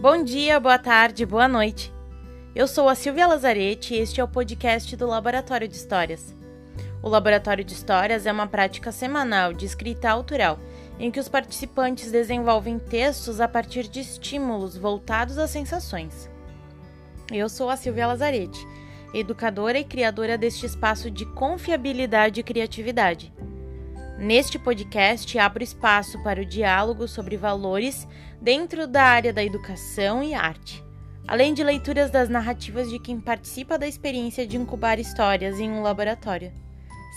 Bom dia, boa tarde, boa noite. Eu sou a Silvia Lazarete e este é o podcast do Laboratório de Histórias. O Laboratório de Histórias é uma prática semanal de escrita autoral em que os participantes desenvolvem textos a partir de estímulos voltados às sensações. Eu sou a Silvia Lazarete, educadora e criadora deste espaço de confiabilidade e criatividade. Neste podcast, abro espaço para o diálogo sobre valores dentro da área da educação e arte, além de leituras das narrativas de quem participa da experiência de incubar histórias em um laboratório.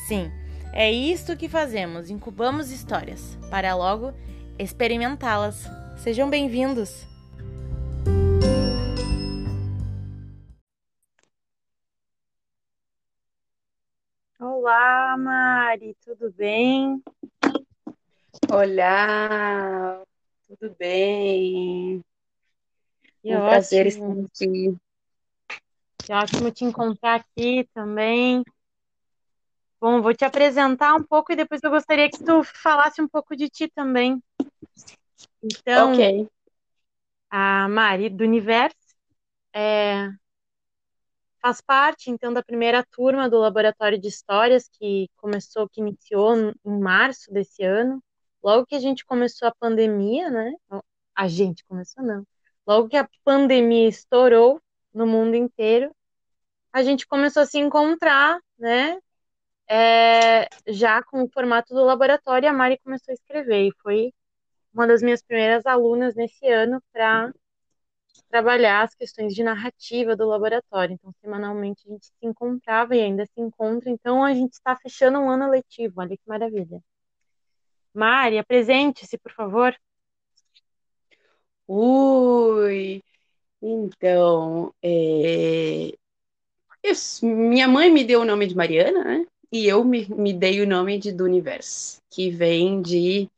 Sim, é isto que fazemos: incubamos histórias, para logo experimentá-las. Sejam bem-vindos! Olá, Mari, tudo bem? Olá, tudo bem? Que um ótimo. prazer estar aqui. Que ótimo te encontrar aqui também. Bom, vou te apresentar um pouco e depois eu gostaria que tu falasse um pouco de ti também. Então, Ok. a Mari do Universo é, faz parte então da primeira turma do Laboratório de Histórias que começou, que iniciou em março desse ano. Logo que a gente começou a pandemia, né? A gente começou, não. Logo que a pandemia estourou no mundo inteiro, a gente começou a se encontrar, né? É, já com o formato do laboratório, a Mari começou a escrever e foi uma das minhas primeiras alunas nesse ano para trabalhar as questões de narrativa do laboratório. Então, semanalmente a gente se encontrava e ainda se encontra. Então, a gente está fechando um ano letivo. Olha que maravilha. Mari, apresente-se, por favor. Ui, então, é, minha mãe me deu o nome de Mariana, né? E eu me, me dei o nome de do universo, que vem de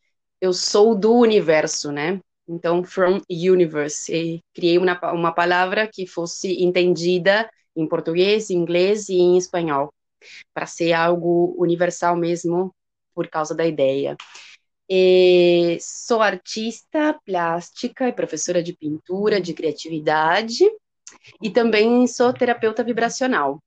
eu sou do universo, né? Então, from universe. E criei uma, uma palavra que fosse entendida em português, inglês e em espanhol, para ser algo universal mesmo, por causa da ideia. E sou artista plástica e professora de pintura, de criatividade, e também sou terapeuta vibracional.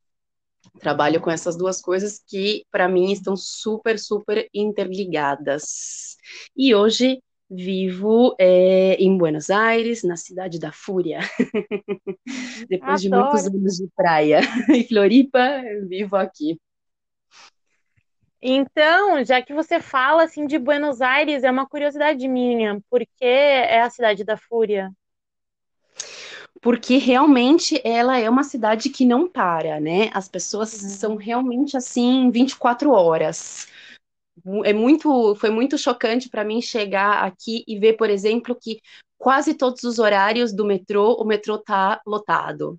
Trabalho com essas duas coisas que, para mim, estão super, super interligadas. E hoje vivo é, em Buenos Aires, na cidade da Fúria. Depois de muitos Adoro. anos de praia em Floripa, vivo aqui. Então, já que você fala assim de Buenos Aires, é uma curiosidade minha, porque é a cidade da fúria. porque realmente ela é uma cidade que não para, né? As pessoas Uhum. são realmente assim 24 horas. É muito, foi muito chocante para mim chegar aqui e ver, por exemplo, que quase todos os horários do metrô, o metrô tá lotado.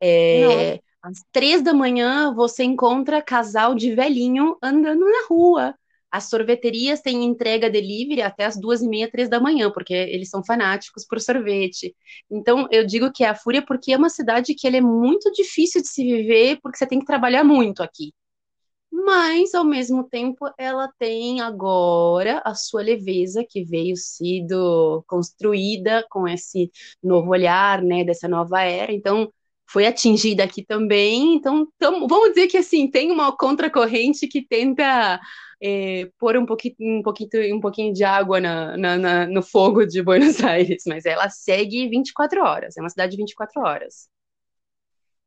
É, às três da manhã você encontra casal de velhinho andando na rua. As sorveterias têm entrega delivery até as duas e meia, três da manhã, porque eles são fanáticos por sorvete. Então, eu digo que é a Fúria porque é uma cidade que é muito difícil de se viver, porque você tem que trabalhar muito aqui. Mas, ao mesmo tempo, ela tem agora a sua leveza que veio sido construída com esse novo olhar, né, dessa nova era. Então, foi atingida aqui também. Então, tamo, vamos dizer que assim tem uma contracorrente que tenta é, pôr um pouquinho, um pouquinho, um pouquinho de água na, na, na, no fogo de Buenos Aires, mas ela segue 24 horas. É uma cidade de 24 horas.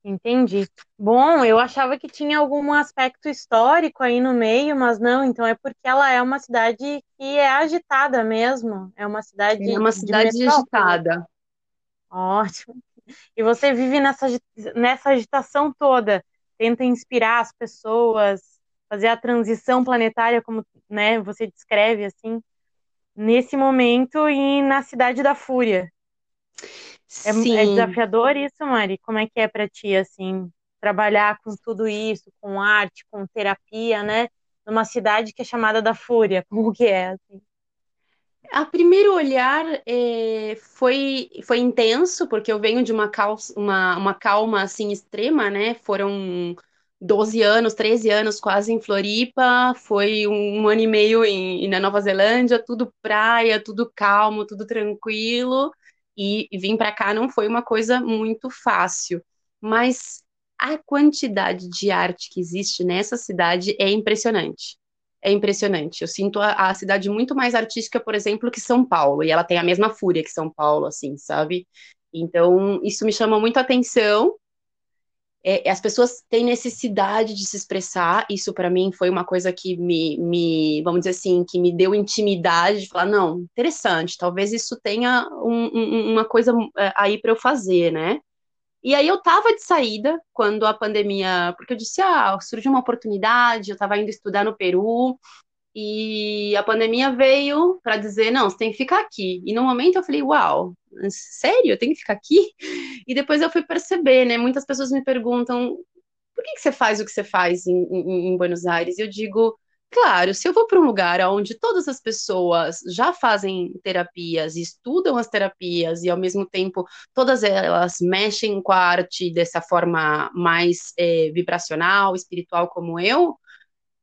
Entendi. Bom, eu achava que tinha algum aspecto histórico aí no meio, mas não, então é porque ela é uma cidade que é agitada mesmo. É uma cidade É uma de cidade metrópole. agitada. Ótimo. E você vive nessa, nessa agitação toda, tenta inspirar as pessoas, fazer a transição planetária, como, né, você descreve assim, nesse momento e na cidade da fúria. É, é desafiador isso, Mari? Como é que é pra ti, assim, trabalhar com tudo isso, com arte, com terapia, né? Numa cidade que é chamada da Fúria, como que é, assim? A primeiro olhar é, foi, foi intenso, porque eu venho de uma, uma, uma calma assim extrema, né? Foram 12 anos, 13 anos quase em Floripa, foi um, um ano e meio em, na Nova Zelândia, tudo praia, tudo calmo, tudo tranquilo. E, vir para cá não foi uma coisa muito fácil, mas a quantidade de arte que existe nessa cidade é impressionante. É impressionante. Eu sinto a, a, cidade muito mais artística, por exemplo, que São Paulo, e ela tem a mesma fúria que São Paulo, assim, sabe? Então, isso me chama muito atenção. É, as pessoas têm necessidade de se expressar. Isso, para mim, foi uma coisa que me, me, vamos dizer assim, que me deu intimidade de falar: não, interessante, talvez isso tenha um, um, uma coisa é, aí para eu fazer, né? E aí eu tava de saída quando a pandemia, porque eu disse, ah, surgiu uma oportunidade, eu tava indo estudar no Peru, e a pandemia veio para dizer, não, você tem que ficar aqui. E no momento eu falei, uau, sério, eu tenho que ficar aqui? E depois eu fui perceber, né? Muitas pessoas me perguntam, por que, que você faz o que você faz em, em, em Buenos Aires? E eu digo, Claro, se eu vou para um lugar onde todas as pessoas já fazem terapias, estudam as terapias e ao mesmo tempo todas elas mexem com a arte dessa forma mais é, vibracional, espiritual como eu,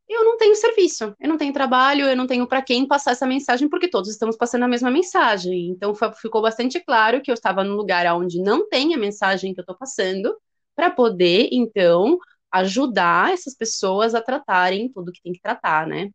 eu não tenho serviço, eu não tenho trabalho, eu não tenho para quem passar essa mensagem, porque todos estamos passando a mesma mensagem. Então ficou bastante claro que eu estava num lugar onde não tem a mensagem que eu estou passando, para poder, então, ajudar essas pessoas a tratarem tudo que tem que tratar, né?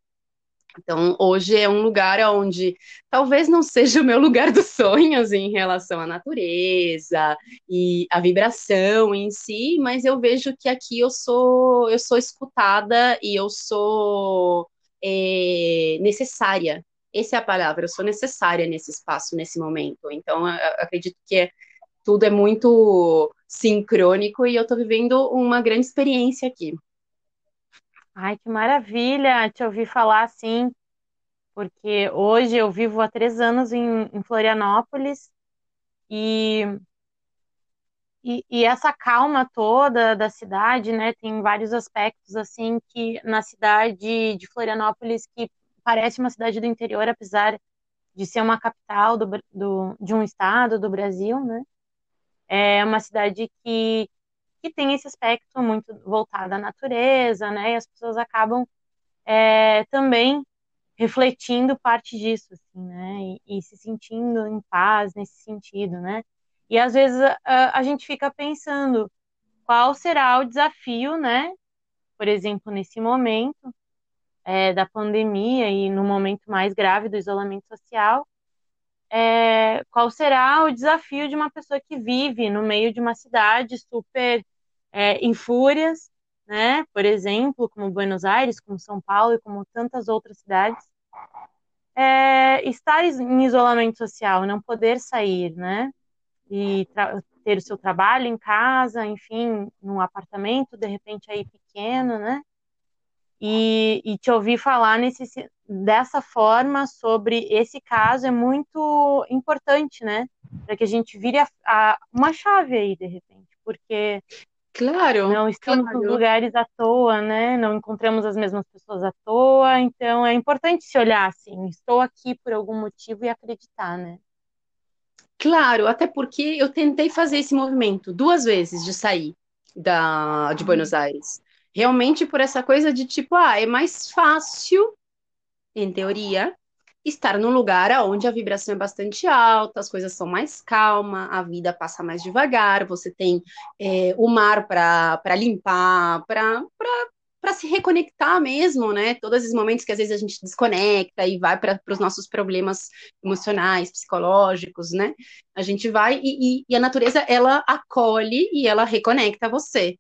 Então, hoje é um lugar onde talvez não seja o meu lugar dos sonhos em relação à natureza e à vibração em si, mas eu vejo que aqui eu sou eu sou escutada e eu sou é, necessária. Essa é a palavra, eu sou necessária nesse espaço, nesse momento. Então, acredito que é, tudo é muito sincrônico e eu estou vivendo uma grande experiência aqui. Ai, que maravilha te ouvir falar assim, porque hoje eu vivo há três anos em, em Florianópolis e, e, e, essa calma toda da cidade, né, tem vários aspectos assim que na cidade de Florianópolis que parece uma cidade do interior, apesar de ser uma capital do, do, de um estado do Brasil, né? É uma cidade que, que tem esse aspecto muito voltado à natureza, né? E as pessoas acabam é, também refletindo parte disso, assim, né? E, e, se sentindo em paz nesse sentido, né? E às vezes a, a gente fica pensando qual será o desafio, né? Por exemplo, nesse momento é, da pandemia e no momento mais grave do isolamento social, é, qual será o desafio de uma pessoa que vive no meio de uma cidade super é, em fúrias, né? Por exemplo, como Buenos Aires, como São Paulo e como tantas outras cidades, é, estar em isolamento social, não poder sair, né? E ter o seu trabalho em casa, enfim, num apartamento, de repente aí pequeno, né? E, e te ouvir falar nesse, dessa forma sobre esse caso é muito importante, né? Para que a gente vire a, a, uma chave aí, de repente, porque Claro. Não estamos claro. nos lugares à toa, né? Não encontramos as mesmas pessoas à toa, então é importante se olhar assim, estou aqui por algum motivo e acreditar, né? Claro, até porque eu tentei fazer esse movimento duas vezes de sair da, de Buenos Aires. Realmente por essa coisa de tipo, ah, é mais fácil em teoria, estar num lugar onde a vibração é bastante alta, as coisas são mais calmas, a vida passa mais devagar, você tem é, o mar para limpar, para se reconectar mesmo, né? Todos esses momentos que às vezes a gente desconecta e vai para os nossos problemas emocionais, psicológicos, né? A gente vai e, e, e a natureza ela acolhe e ela reconecta você.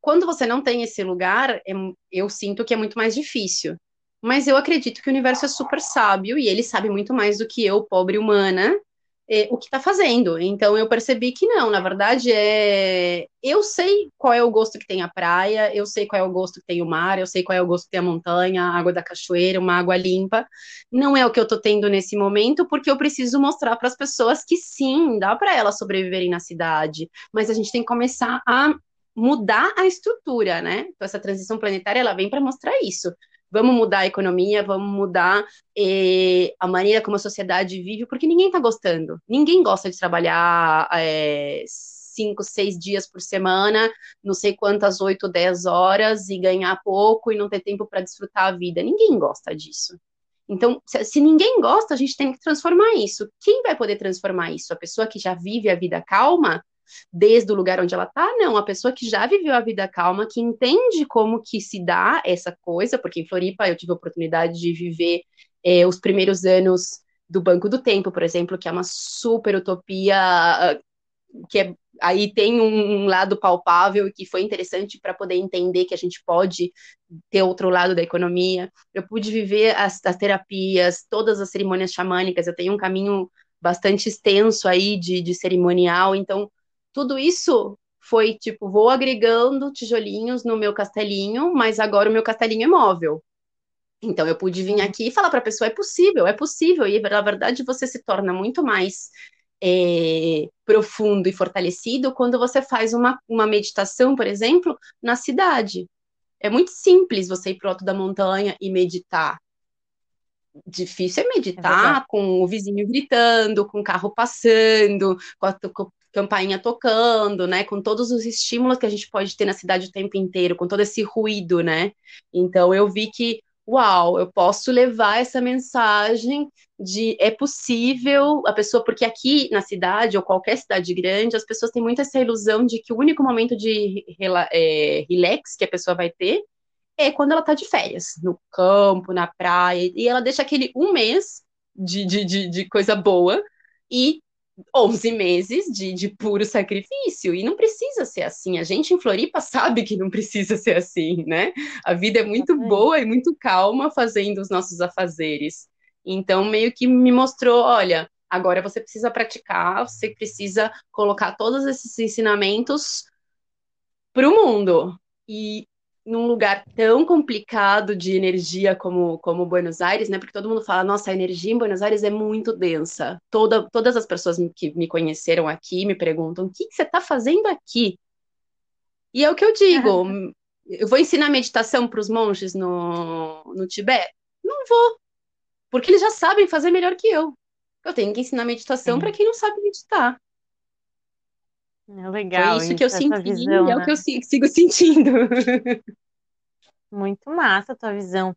Quando você não tem esse lugar, é, eu sinto que é muito mais difícil mas eu acredito que o universo é super sábio e ele sabe muito mais do que eu, pobre humana, é, o que está fazendo. Então eu percebi que não, na verdade é. Eu sei qual é o gosto que tem a praia, eu sei qual é o gosto que tem o mar, eu sei qual é o gosto que tem a montanha, a água da cachoeira, uma água limpa. Não é o que eu estou tendo nesse momento, porque eu preciso mostrar para as pessoas que sim, dá para elas sobreviverem na cidade, mas a gente tem que começar a mudar a estrutura, né? Então essa transição planetária ela vem para mostrar isso vamos mudar a economia, vamos mudar a maneira como a sociedade vive, porque ninguém está gostando. Ninguém gosta de trabalhar é, cinco, seis dias por semana, não sei quantas, oito, dez horas, e ganhar pouco e não ter tempo para desfrutar a vida. Ninguém gosta disso. Então, se, ninguém gosta, a gente tem que transformar isso. Quem vai poder transformar isso? A pessoa que já vive a vida calma, desde o lugar onde ela está? Não, a pessoa que já viveu a vida calma, que entende como que se dá essa coisa, porque em Floripa eu tive a oportunidade de viver é, os primeiros anos do Banco do Tempo, por exemplo, que é uma super utopia, ah, que é aí tem um, lado palpável que foi interessante para poder entender que a gente pode ter outro lado da economia. Eu pude viver as, as, terapias, todas as cerimônias xamânicas, eu tenho um caminho bastante extenso aí de, de cerimonial, então tudo isso foi tipo, vou agregando tijolinhos no meu castelinho, mas agora o meu castelinho é móvel. Então eu pude vir aqui e falar para a pessoa: é possível, é possível, e na verdade você se torna muito mais é, profundo e fortalecido quando você faz uma, uma meditação, por exemplo, na cidade. É muito simples você ir para o alto da montanha e meditar. Difícil é meditar é com o vizinho gritando, com o carro passando, com a, com campainha tocando, né? Com todos os estímulos que a gente pode ter na cidade o tempo inteiro, com todo esse ruído, né? Então eu vi que uau, eu posso levar essa mensagem de é possível a pessoa, porque aqui na cidade ou qualquer cidade grande, as pessoas têm muito essa ilusão de que o único momento de é, relax que a pessoa vai ter é quando ela está de férias, no campo, na praia, e ela deixa aquele um mês de, de, de, de coisa boa e 11 meses de, de puro sacrifício. E não precisa ser assim. A gente em Floripa sabe que não precisa ser assim, né? A vida é muito boa e muito calma fazendo os nossos afazeres. Então, meio que me mostrou: olha, agora você precisa praticar, você precisa colocar todos esses ensinamentos para o mundo. E num lugar tão complicado de energia como, como Buenos Aires, né? Porque todo mundo fala, nossa, a energia em Buenos Aires é muito densa. Toda, todas as pessoas que me conheceram aqui me perguntam, o que, que você está fazendo aqui? E é o que eu digo, eu vou ensinar meditação para os monges no, no Tibete? Não vou, porque eles já sabem fazer melhor que eu. Eu tenho que ensinar meditação para quem não sabe meditar. É legal. Foi isso que eu senti visão, e é né? o que eu sigo sentindo. Muito massa a tua visão. O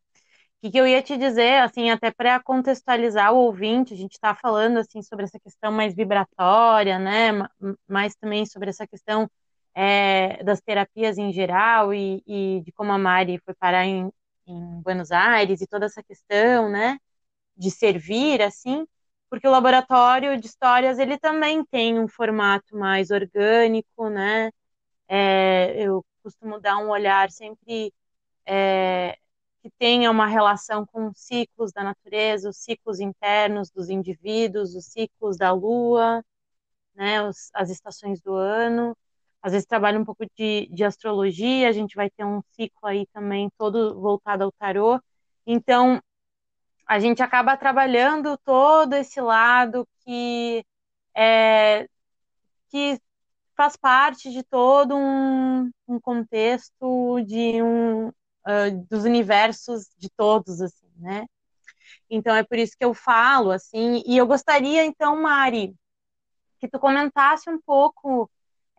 que, que eu ia te dizer, assim, até para contextualizar o ouvinte, a gente está falando, assim, sobre essa questão mais vibratória, né, mas também sobre essa questão é, das terapias em geral e, e, de como a Mari foi parar em, em Buenos Aires e toda essa questão, né, de servir, assim, porque o laboratório de histórias ele também tem um formato mais orgânico, né? É, eu costumo dar um olhar sempre é, que tenha uma relação com os ciclos da natureza, os ciclos internos dos indivíduos, os ciclos da lua, né? Os, as estações do ano. Às vezes trabalho um pouco de, de astrologia, a gente vai ter um ciclo aí também todo voltado ao tarô. Então, a gente acaba trabalhando todo esse lado que é, que faz parte de todo um, um contexto de um uh, dos universos de todos assim, né? Então é por isso que eu falo assim e eu gostaria então Mari que tu comentasse um pouco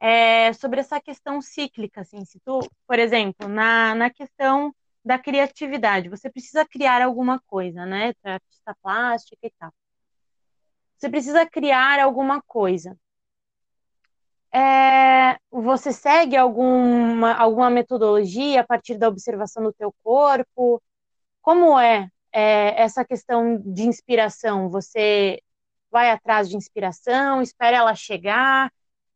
é, sobre essa questão cíclica, assim, se tu, por exemplo, na, na questão da criatividade. Você precisa criar alguma coisa, né? Artista plástica e tal. Você precisa criar alguma coisa. É, você segue alguma, alguma metodologia a partir da observação do teu corpo? Como é, é essa questão de inspiração? Você vai atrás de inspiração, espera ela chegar?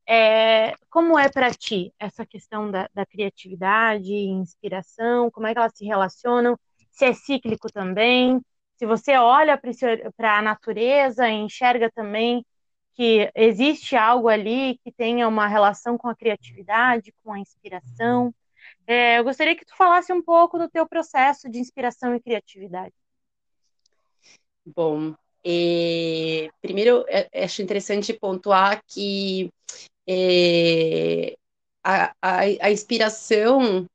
É, como é para ti essa questão da, da criatividade inspiração? Como é que elas se relacionam? Se é cíclico também? Se você olha para a natureza e enxerga também que existe algo ali que tenha uma relação com a criatividade, com a inspiração. É, eu gostaria que tu falasse um pouco do teu processo de inspiração e criatividade. Bom, é, primeiro é, acho interessante pontuar que é, a, a, a inspiração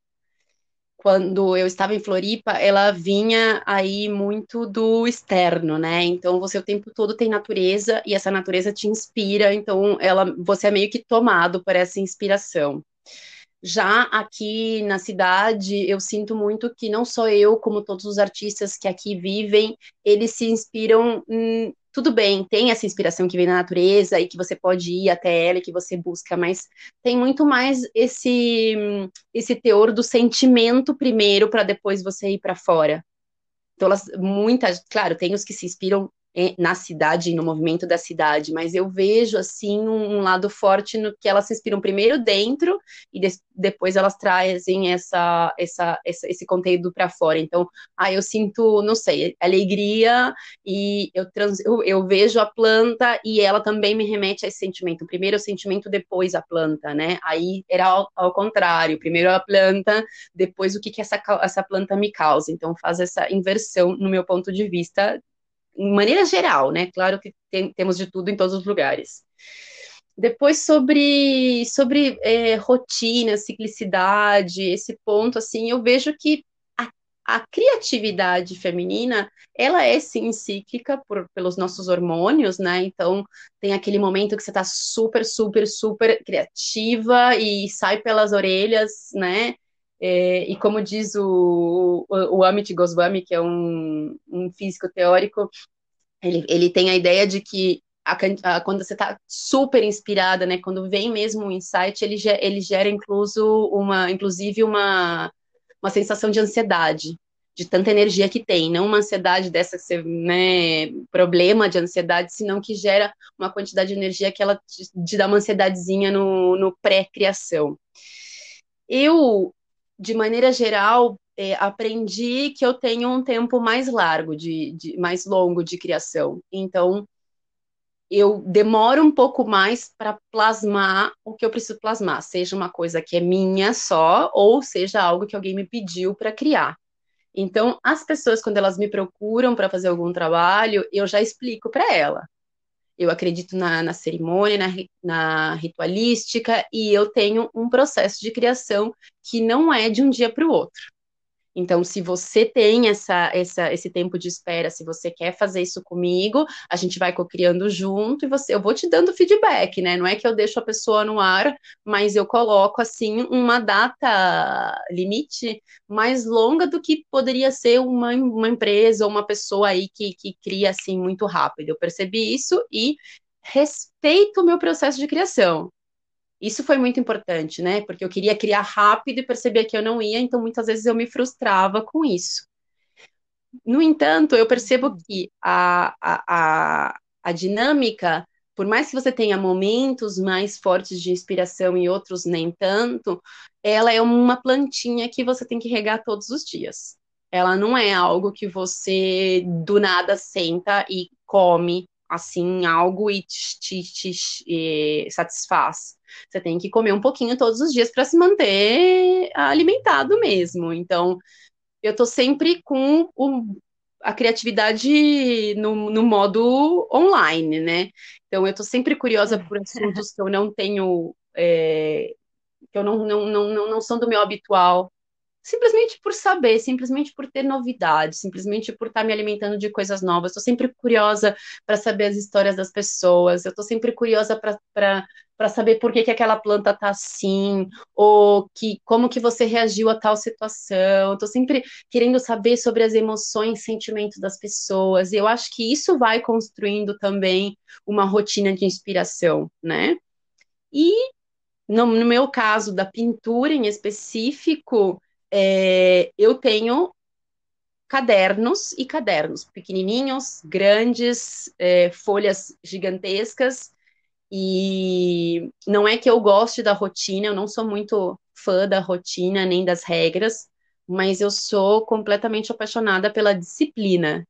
quando eu estava em Floripa, ela vinha aí muito do externo, né? Então você o tempo todo tem natureza e essa natureza te inspira, então ela você é meio que tomado por essa inspiração. Já aqui na cidade, eu sinto muito que não só eu, como todos os artistas que aqui vivem, eles se inspiram. Tudo bem, tem essa inspiração que vem da natureza e que você pode ir até ela e que você busca, mas tem muito mais esse esse teor do sentimento primeiro para depois você ir para fora. Então, elas, muitas, claro, tem os que se inspiram na cidade, no movimento da cidade, mas eu vejo assim um, um lado forte no que elas se inspiram primeiro dentro e de, depois elas trazem essa, essa, essa esse conteúdo para fora. Então, ah, eu sinto, não sei, alegria e eu, trans, eu, eu, vejo a planta e ela também me remete a esse sentimento. Primeiro o sentimento, depois a planta, né? Aí era ao, ao contrário, primeiro a planta, depois o que, que essa, essa planta me causa. Então, faz essa inversão no meu ponto de vista em maneira geral, né? Claro que tem, temos de tudo em todos os lugares. Depois sobre, sobre é, rotina, ciclicidade, esse ponto, assim, eu vejo que a, a, criatividade feminina, ela é sim cíclica por, pelos nossos hormônios, né? Então tem aquele momento que você tá super, super, super criativa e sai pelas orelhas, né? É, e como diz o, o, o Amit Goswami, que é um, um físico teórico, ele, ele tem a ideia de que a, a, quando você está super inspirada, né, quando vem mesmo um insight, ele, ele gera incluso uma, inclusive uma, uma sensação de ansiedade, de tanta energia que tem, não uma ansiedade dessa que você, né, problema de ansiedade, senão que gera uma quantidade de energia que ela te, te dá uma ansiedadezinha no, no pré-criação. Eu de maneira geral, é, aprendi que eu tenho um tempo mais largo, de, de, mais longo de criação. Então, eu demoro um pouco mais para plasmar o que eu preciso plasmar, seja uma coisa que é minha só, ou seja algo que alguém me pediu para criar. Então, as pessoas, quando elas me procuram para fazer algum trabalho, eu já explico para ela eu acredito na, na cerimônia, na, na, ritualística, e eu tenho um processo de criação que não é de um dia para o outro. Então, se você tem essa, essa, esse tempo de espera, se você quer fazer isso comigo, a gente vai co-criando junto e você, eu vou te dando feedback, né? Não é que eu deixo a pessoa no ar, mas eu coloco assim uma data limite mais longa do que poderia ser uma, uma empresa ou uma pessoa aí que, que cria assim muito rápido. Eu percebi isso e respeito o meu processo de criação. Isso foi muito importante, né? Porque eu queria criar rápido e percebia que eu não ia, então muitas vezes eu me frustrava com isso. No entanto, eu percebo que a, a, a, a dinâmica, por mais que você tenha momentos mais fortes de inspiração e outros nem tanto, ela é uma plantinha que você tem que regar todos os dias. Ela não é algo que você do nada senta e come assim algo e te, te, te, te satisfaz. Você tem que comer um pouquinho todos os dias para se manter alimentado mesmo. Então, eu tô sempre com o, a criatividade no, no, modo online, né? Então, eu tô sempre curiosa por assuntos que eu não tenho. É, que eu não, não, não, não, não são do meu habitual simplesmente por saber, simplesmente por ter novidades, simplesmente por estar me alimentando de coisas novas. Estou sempre curiosa para saber as histórias das pessoas, eu estou sempre curiosa para saber por que, que aquela planta está assim, ou que como que você reagiu a tal situação. Estou sempre querendo saber sobre as emoções, sentimentos das pessoas. E eu acho que isso vai construindo também uma rotina de inspiração, né? E no, no meu caso da pintura em específico, é, eu tenho cadernos e cadernos, pequenininhos, grandes, é, folhas gigantescas, e não é que eu goste da rotina, eu não sou muito fã da rotina nem das regras, mas eu sou completamente apaixonada pela disciplina.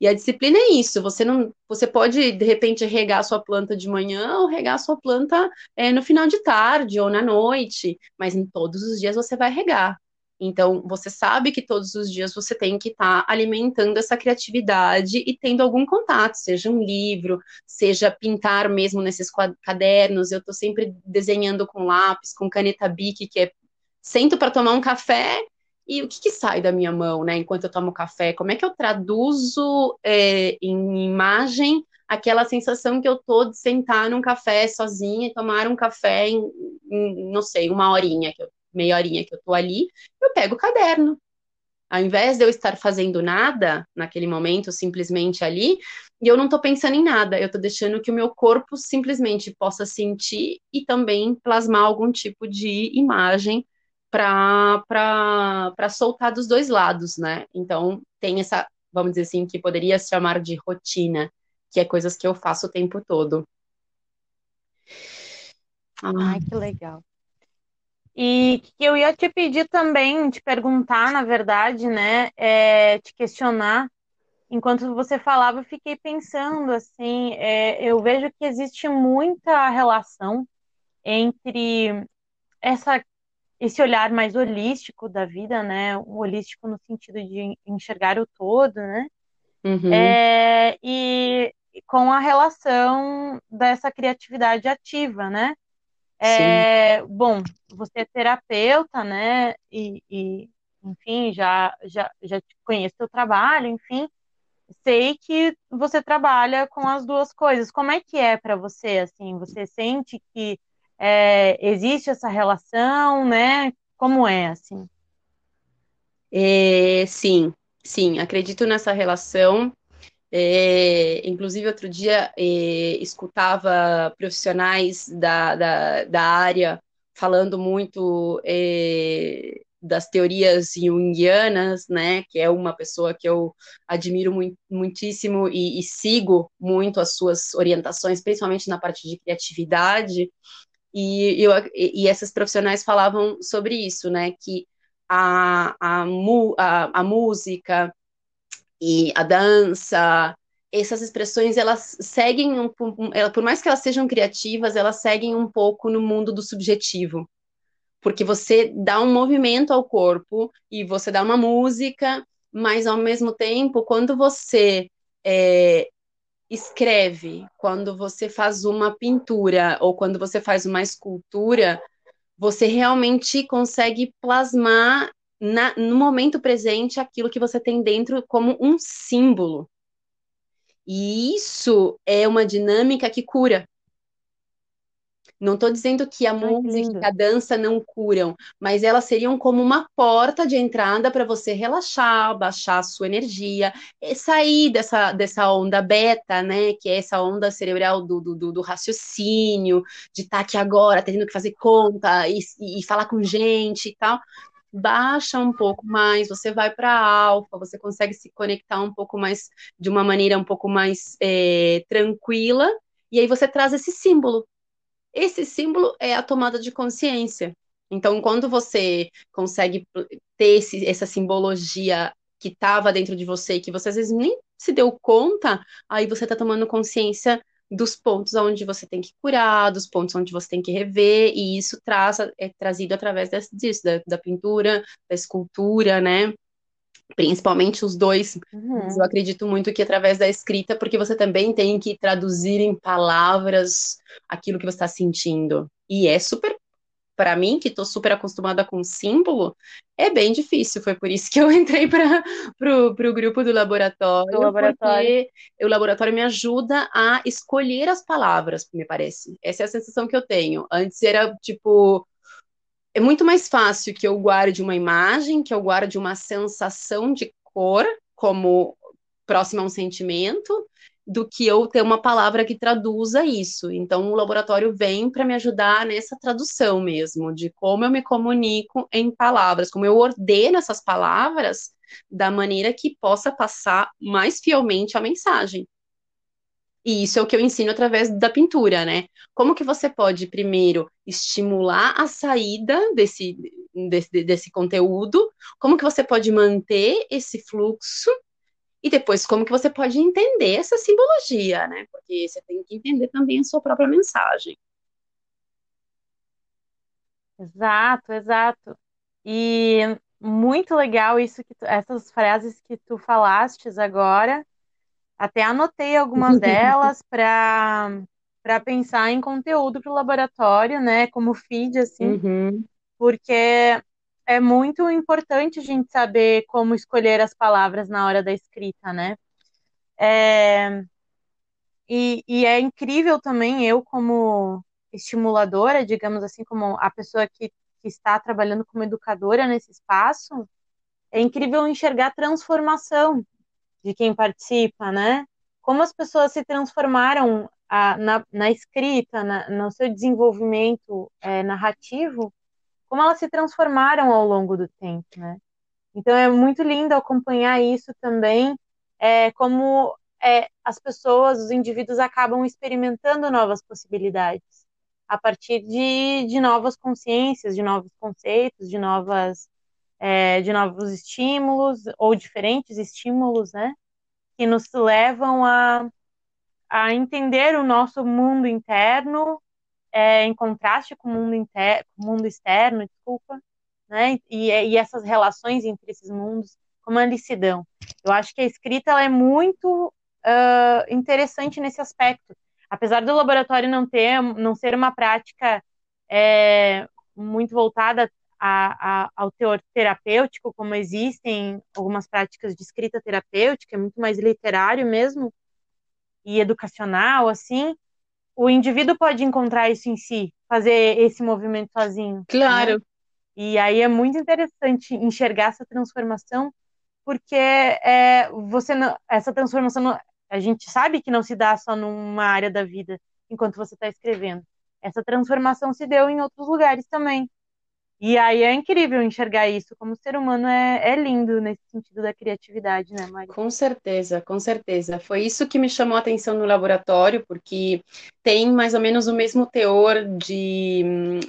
E a disciplina é isso, você não, você pode de repente regar sua planta de manhã ou regar sua planta é, no final de tarde ou na noite, mas em todos os dias você vai regar. Então, você sabe que todos os dias você tem que estar tá alimentando essa criatividade e tendo algum contato, seja um livro, seja pintar mesmo nesses cadernos. Eu estou sempre desenhando com lápis, com caneta Bic, que é sento para tomar um café e o que, que, sai da minha mão, né, enquanto eu tomo café? Como é que eu traduzo é, em imagem aquela sensação que eu tô de sentar num café sozinha e tomar um café em, em não sei, uma horinha que eu meia horinha que eu tô ali, eu pego o caderno. Ao invés de eu estar fazendo nada naquele momento, simplesmente ali, e eu não estou pensando em nada, eu estou deixando que o meu corpo simplesmente possa sentir e também plasmar algum tipo de imagem para soltar dos dois lados, né? Então, tem essa, vamos dizer assim, que poderia se chamar de rotina, que é coisas que eu faço o tempo todo. Ai, que legal. E que eu ia te pedir também, te perguntar, na verdade, né, é, te questionar. Enquanto você falava, eu fiquei pensando, assim, é, eu vejo que existe muita relação entre essa, esse olhar mais holístico da vida, né, o holístico no sentido de enxergar o todo, né, uhum. é, e com a relação dessa criatividade ativa, né, é, bom, você é terapeuta, né? E, e, enfim, já, já, já conheço o trabalho, enfim, sei que você trabalha com as duas coisas. Como é que é para você, assim? Você sente que é, existe essa relação, né? Como é, assim? É, sim, sim, acredito nessa relação. É, inclusive, outro dia, é, escutava profissionais da, da, da, área falando muito é, das teorias junguianas, né, que é uma pessoa que eu admiro muito, muitíssimo e, e, sigo muito as suas orientações, principalmente na parte de criatividade, e, eu, e essas profissionais falavam sobre isso, né, que a, a, a, a música, e a dança, essas expressões elas seguem um, por mais que elas sejam criativas, elas seguem um pouco no mundo do subjetivo. Porque você dá um movimento ao corpo e você dá uma música, mas ao mesmo tempo, quando você é, escreve, quando você faz uma pintura ou quando você faz uma escultura, você realmente consegue plasmar na, no momento presente aquilo que você tem dentro como um símbolo. E isso é uma dinâmica que cura. Não estou dizendo que a Ai, música e a dança não curam, mas elas seriam como uma porta de entrada para você relaxar, baixar a sua energia, sair dessa, dessa onda beta, né? Que é essa onda cerebral do, do, do raciocínio, de estar tá aqui agora, tendo que fazer conta e, e falar com gente e tal baixa um pouco mais, você vai para alfa, você consegue se conectar um pouco mais, de uma maneira um pouco mais é, tranquila, e aí você traz esse símbolo. Esse símbolo é a tomada de consciência. Então, quando você consegue ter esse, essa simbologia que estava dentro de você, que você às vezes nem se deu conta, aí você está tomando consciência dos pontos onde você tem que curar, dos pontos onde você tem que rever, e isso traz, é trazido através disso, da, da pintura, da escultura, né? Principalmente os dois. Uhum. Eu acredito muito que através da escrita, porque você também tem que traduzir em palavras aquilo que você está sentindo. E é super para mim, que estou super acostumada com símbolo, é bem difícil. Foi por isso que eu entrei para o grupo do laboratório, laboratório, porque o laboratório me ajuda a escolher as palavras, me parece. Essa é a sensação que eu tenho. Antes era tipo. É muito mais fácil que eu guarde uma imagem, que eu guarde uma sensação de cor como próxima a um sentimento, do que eu ter uma palavra que traduza isso. Então, o laboratório vem para me ajudar nessa tradução mesmo, de como eu me comunico em palavras, como eu ordeno essas palavras da maneira que possa passar mais fielmente a mensagem. E isso é o que eu ensino através da pintura, né? Como que você pode, primeiro, estimular a saída desse, desse, desse conteúdo, como que você pode manter esse fluxo e depois, como que você pode entender essa simbologia, né? Porque você tem que entender também a sua própria mensagem. Exato, exato. E muito legal isso que tu, essas frases que tu falastes agora. Até anotei algumas delas para para pensar em conteúdo para o laboratório, né? Como feed, assim, uhum. porque é muito importante a gente saber como escolher as palavras na hora da escrita, né? É, e, e, é incrível também eu, como estimuladora, digamos assim, como a pessoa que que está trabalhando como educadora nesse espaço, é incrível enxergar a transformação de quem participa, né? Como as pessoas se transformaram a, na, na, escrita, na, no seu desenvolvimento é, narrativo, como elas se transformaram ao longo do tempo, né? Então é muito lindo acompanhar isso também, é, como é, as pessoas, os indivíduos acabam experimentando novas possibilidades a partir de, de novas consciências, de novos conceitos, de novas é, de novos estímulos ou diferentes estímulos, né? Que nos levam a, a entender o nosso mundo interno é, em contraste com o mundo, inter, mundo externo, desculpa, né? E, e, essas relações entre esses mundos, como eles se dão. Eu acho que a escrita ela é muito uh, interessante nesse aspecto. Apesar do laboratório não ter, não ser uma prática é, muito voltada a, a, ao teor terapêutico, como existem algumas práticas de escrita terapêutica, é muito mais literário mesmo e educacional, assim, o indivíduo pode encontrar isso em si, fazer esse movimento sozinho. Né? Claro. Né? E aí é muito interessante enxergar essa transformação, porque é, você não, essa transformação não, a gente sabe que não se dá só numa área da vida enquanto você está escrevendo. Essa transformação se deu em outros lugares também. E aí é incrível enxergar isso. Como ser humano é, é lindo nesse sentido da criatividade, né, Mari? Com certeza, com certeza. Foi isso que me chamou a atenção no laboratório, porque tem mais ou menos o mesmo teor de,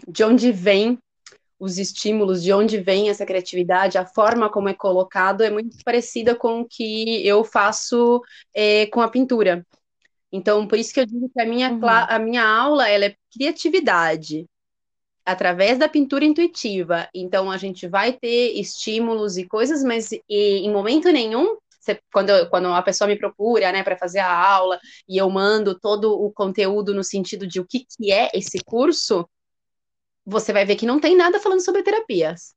de onde vem os estímulos, de onde vem essa criatividade, a forma como é colocado é muito parecida com o que eu faço é, com a pintura. Então, por isso que eu digo que a minha, uhum. a minha aula ela é criatividade através da pintura intuitiva. Então, a gente vai ter estímulos e coisas, mas e, em momento nenhum quando, quando a pessoa me procura, né, para fazer a aula e eu mando todo o conteúdo no sentido de o que, que é esse curso, você vai ver que não tem nada falando sobre terapias.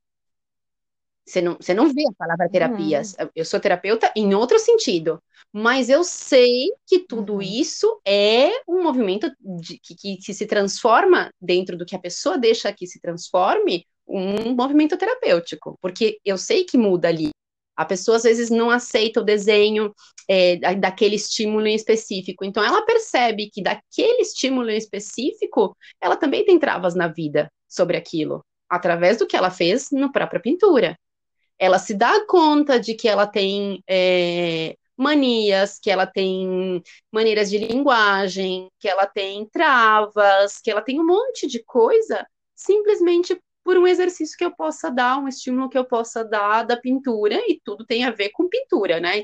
Você não, você não vê a palavra terapias. Uhum. Eu sou terapeuta em outro sentido. Mas eu sei que tudo uhum. isso é um movimento de, que, que, se transforma dentro do que a pessoa deixa que se transforme, um movimento terapêutico. Porque eu sei que muda ali. A pessoa às vezes não aceita o desenho é, daquele estímulo em específico. Então ela percebe que daquele estímulo em específico, ela também tem travas na vida sobre aquilo, através do que ela fez na própria pintura. Ela se dá conta de que ela tem é, manias, que ela tem maneiras de linguagem, que ela tem travas, que ela tem um monte de coisa, simplesmente por um exercício que eu possa dar, um estímulo que eu possa dar da pintura, e tudo tem a ver com pintura, né?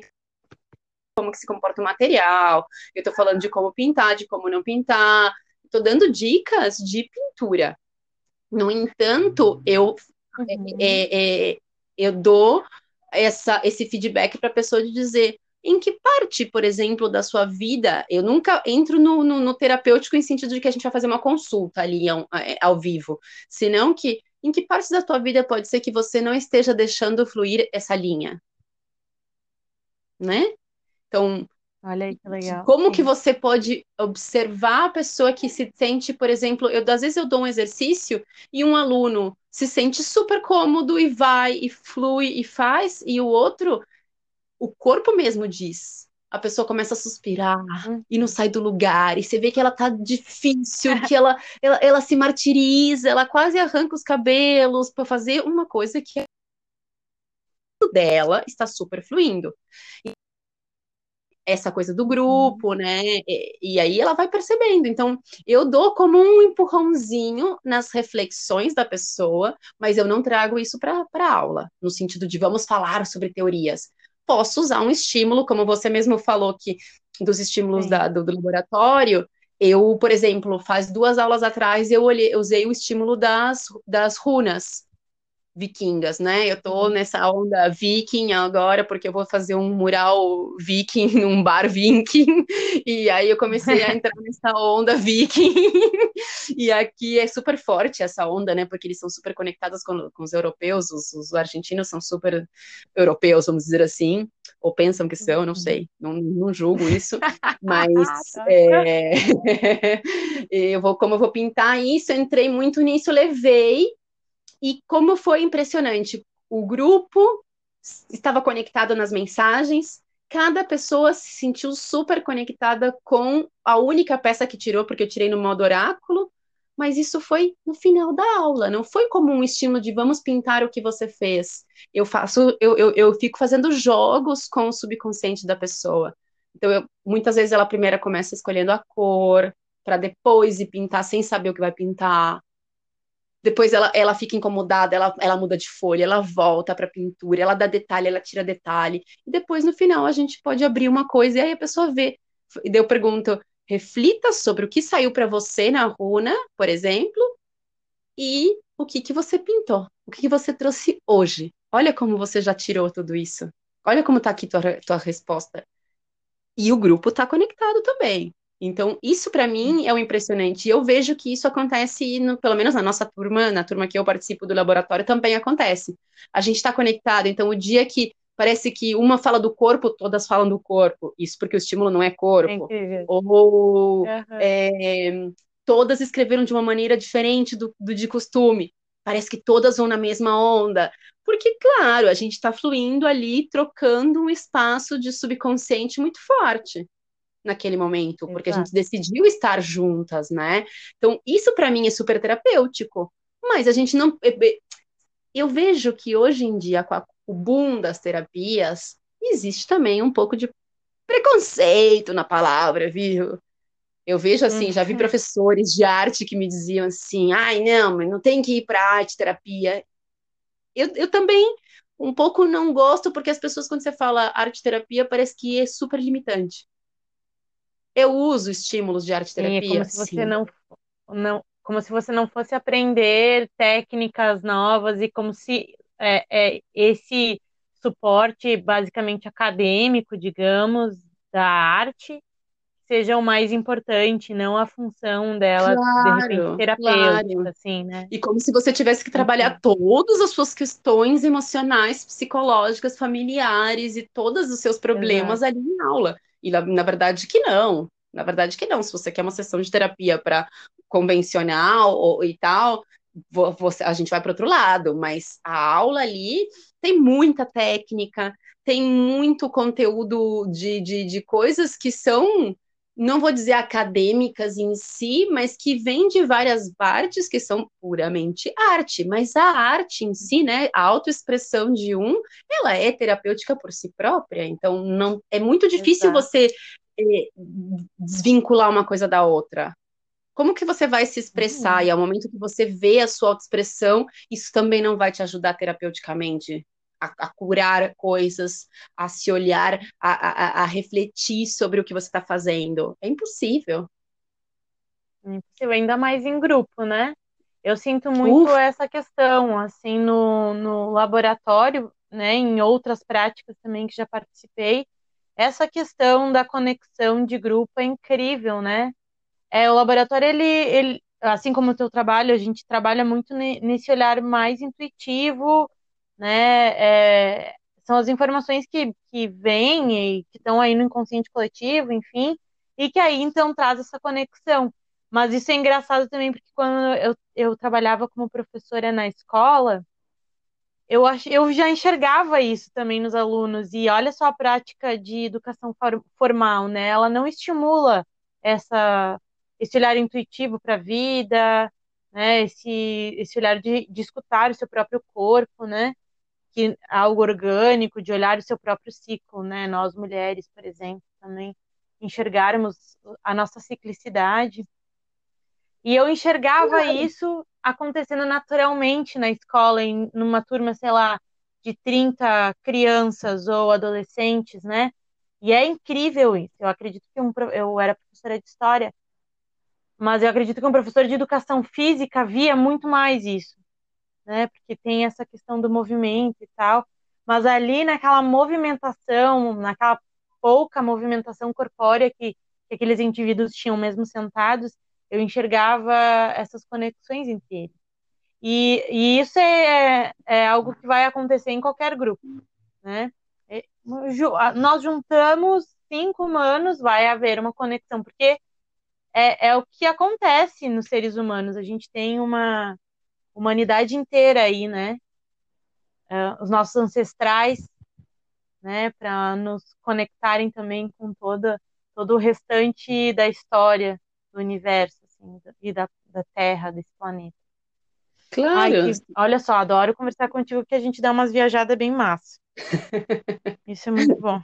Como que se comporta o material, eu tô falando de como pintar, de como não pintar, tô dando dicas de pintura. No entanto, eu, uhum. é, é, eu dou essa, esse feedback para a pessoa de dizer em que parte, por exemplo, da sua vida, eu nunca entro no, no, no, terapêutico em sentido de que a gente vai fazer uma consulta ali ao, é, ao vivo, senão que em que parte da tua vida pode ser que você não esteja deixando fluir essa linha, né? Então, Olha aí que legal. Como Sim. que você pode observar a pessoa que se sente, por exemplo, eu às vezes eu dou um exercício e um aluno se sente super cômodo e vai e flui e faz, e o outro, o corpo mesmo diz. A pessoa começa a suspirar uhum. e não sai do lugar, e você vê que ela tá difícil, que ela, ela, ela se martiriza, ela quase arranca os cabelos para fazer uma coisa que dela está super fluindo essa coisa do grupo, né? E, e, aí ela vai percebendo. Então, eu dou como um empurrãozinho nas reflexões da pessoa, mas eu não trago isso para a aula, no sentido de vamos falar sobre teorias. Posso usar um estímulo, como você mesmo falou que dos estímulos da, do, do, laboratório. Eu, por exemplo, faz duas aulas atrás eu olhei, usei o estímulo das, das runas vikingas, né? Eu tô uhum. nessa onda viking agora, porque eu vou fazer um mural viking num bar viking, e aí eu comecei a entrar nessa onda viking, e aqui é super forte essa onda, né? Porque eles são super conectados com, com os europeus, os, os, argentinos são super europeus, vamos dizer assim, ou pensam que são, não sei, não, não julgo isso, mas é, eu vou, como eu vou pintar isso, eu entrei muito nisso, levei E como foi impressionante, o grupo estava conectado nas mensagens, cada pessoa se sentiu super conectada com a única peça que tirou, porque eu tirei no modo oráculo, mas isso foi no final da aula, não foi como um estímulo de vamos pintar o que você fez. Eu faço, eu, eu, eu fico fazendo jogos com o subconsciente da pessoa. Então, eu, muitas vezes ela primeiro começa escolhendo a cor, para depois ir pintar sem saber o que vai pintar. Depois ela, ela fica incomodada, ela, ela muda de folha, ela volta para pintura, ela dá detalhe, ela tira detalhe. E depois, no final, a gente pode abrir uma coisa e aí a pessoa vê. E daí eu pergunto, reflita sobre o que saiu para você na runa, por exemplo, e o que, que você pintou, o que, que você trouxe hoje. Olha como você já tirou tudo isso. Olha como está aqui tua, tua resposta. E o grupo está conectado também. Então, isso para mim é o impressionante. E eu vejo que isso acontece, no, pelo menos na nossa turma, na turma que eu participo do laboratório, também acontece. A gente está conectado. Então, o dia que parece que uma fala do corpo, todas falam do corpo. Isso porque o estímulo não é corpo. É Ou uhum. é, todas escreveram de uma maneira diferente do, do de costume. Parece que todas vão na mesma onda. Porque, claro, a gente está fluindo ali, trocando um espaço de subconsciente muito forte naquele momento, Exato. porque a gente decidiu estar juntas, né? Então, isso para mim é super terapêutico. Mas a gente não. Eu vejo que hoje em dia, com a o boom das terapias, existe também um pouco de preconceito na palavra, viu? Eu vejo assim, já vi uhum. professores de arte que me diziam assim: ai, não, mas não tem que ir para arte terapia. Eu, eu também um pouco não gosto, porque as pessoas, quando você fala arte terapia, parece que é super limitante. Eu uso estímulos de arte terapia. Sim, é como se você não, não, como se você não fosse aprender técnicas novas e como se é, é, esse suporte basicamente acadêmico, digamos, da arte seja o mais importante, não a função dela claro, de repente terapêutica, claro. assim, né? E como se você tivesse que trabalhar uhum. todas as suas questões emocionais, psicológicas, familiares e todos os seus problemas Exato. ali em aula. E na, na verdade que não. Na verdade que não. Se você quer uma sessão de terapia para convencional ou, e tal, você, a gente vai para outro lado, mas a aula ali tem muita técnica, tem muito conteúdo de, de, de coisas que são, não vou dizer acadêmicas em si, mas que vêm de várias partes que são puramente arte. Mas a arte em si, né, a autoexpressão de um, ela é terapêutica por si própria. Então, não é muito difícil Exato. você é, desvincular uma coisa da outra como que você vai se expressar? Uhum. E ao momento que você vê a sua autoexpressão, isso também não vai te ajudar terapeuticamente a, a curar coisas, a se olhar, a, a, a refletir sobre o que você está fazendo. É impossível. É impossível, ainda mais em grupo, né? Eu sinto muito essa questão, assim, no, no laboratório, né, em outras práticas também que já participei, essa questão da conexão de grupo é incrível, né? É, o laboratório, ele, ele, assim como o teu trabalho, a gente trabalha muito nesse olhar mais intuitivo, né? É, são as informações que, que vêm e que estão aí no inconsciente coletivo, enfim, e que aí então traz essa conexão. Mas isso é engraçado também, porque quando eu, eu trabalhava como professora na escola, eu, ach, eu já enxergava isso também nos alunos. E olha só a prática de educação formal, né? Ela não estimula essa esse olhar intuitivo para a vida, né? Esse, esse olhar de, de escutar o seu próprio corpo, né? Que algo orgânico, de olhar o seu próprio ciclo, né? Nós mulheres, por exemplo, também enxergarmos a nossa ciclicidade. E eu enxergava isso acontecendo naturalmente na escola, em numa turma, sei lá, de 30 crianças ou adolescentes, né? E é incrível isso. Eu acredito que um, eu era professora de história mas eu acredito que um professor de educação física via muito mais isso, né? Porque tem essa questão do movimento e tal. Mas ali naquela movimentação, naquela pouca movimentação corpórea que, que aqueles indivíduos tinham mesmo sentados, eu enxergava essas conexões entre eles. E, e isso é, é algo que vai acontecer em qualquer grupo, né? É, nós juntamos cinco humanos, vai haver uma conexão, porque é, é o que acontece nos seres humanos. A gente tem uma, humanidade inteira aí, né? Uh, os nossos ancestrais, né? Para nos conectarem também com toda, todo o restante da história do universo assim, e da, da Terra, desse planeta. Claro. Ai, que, olha só, adoro conversar contigo que a gente dá umas viajadas bem massa. Isso é muito bom.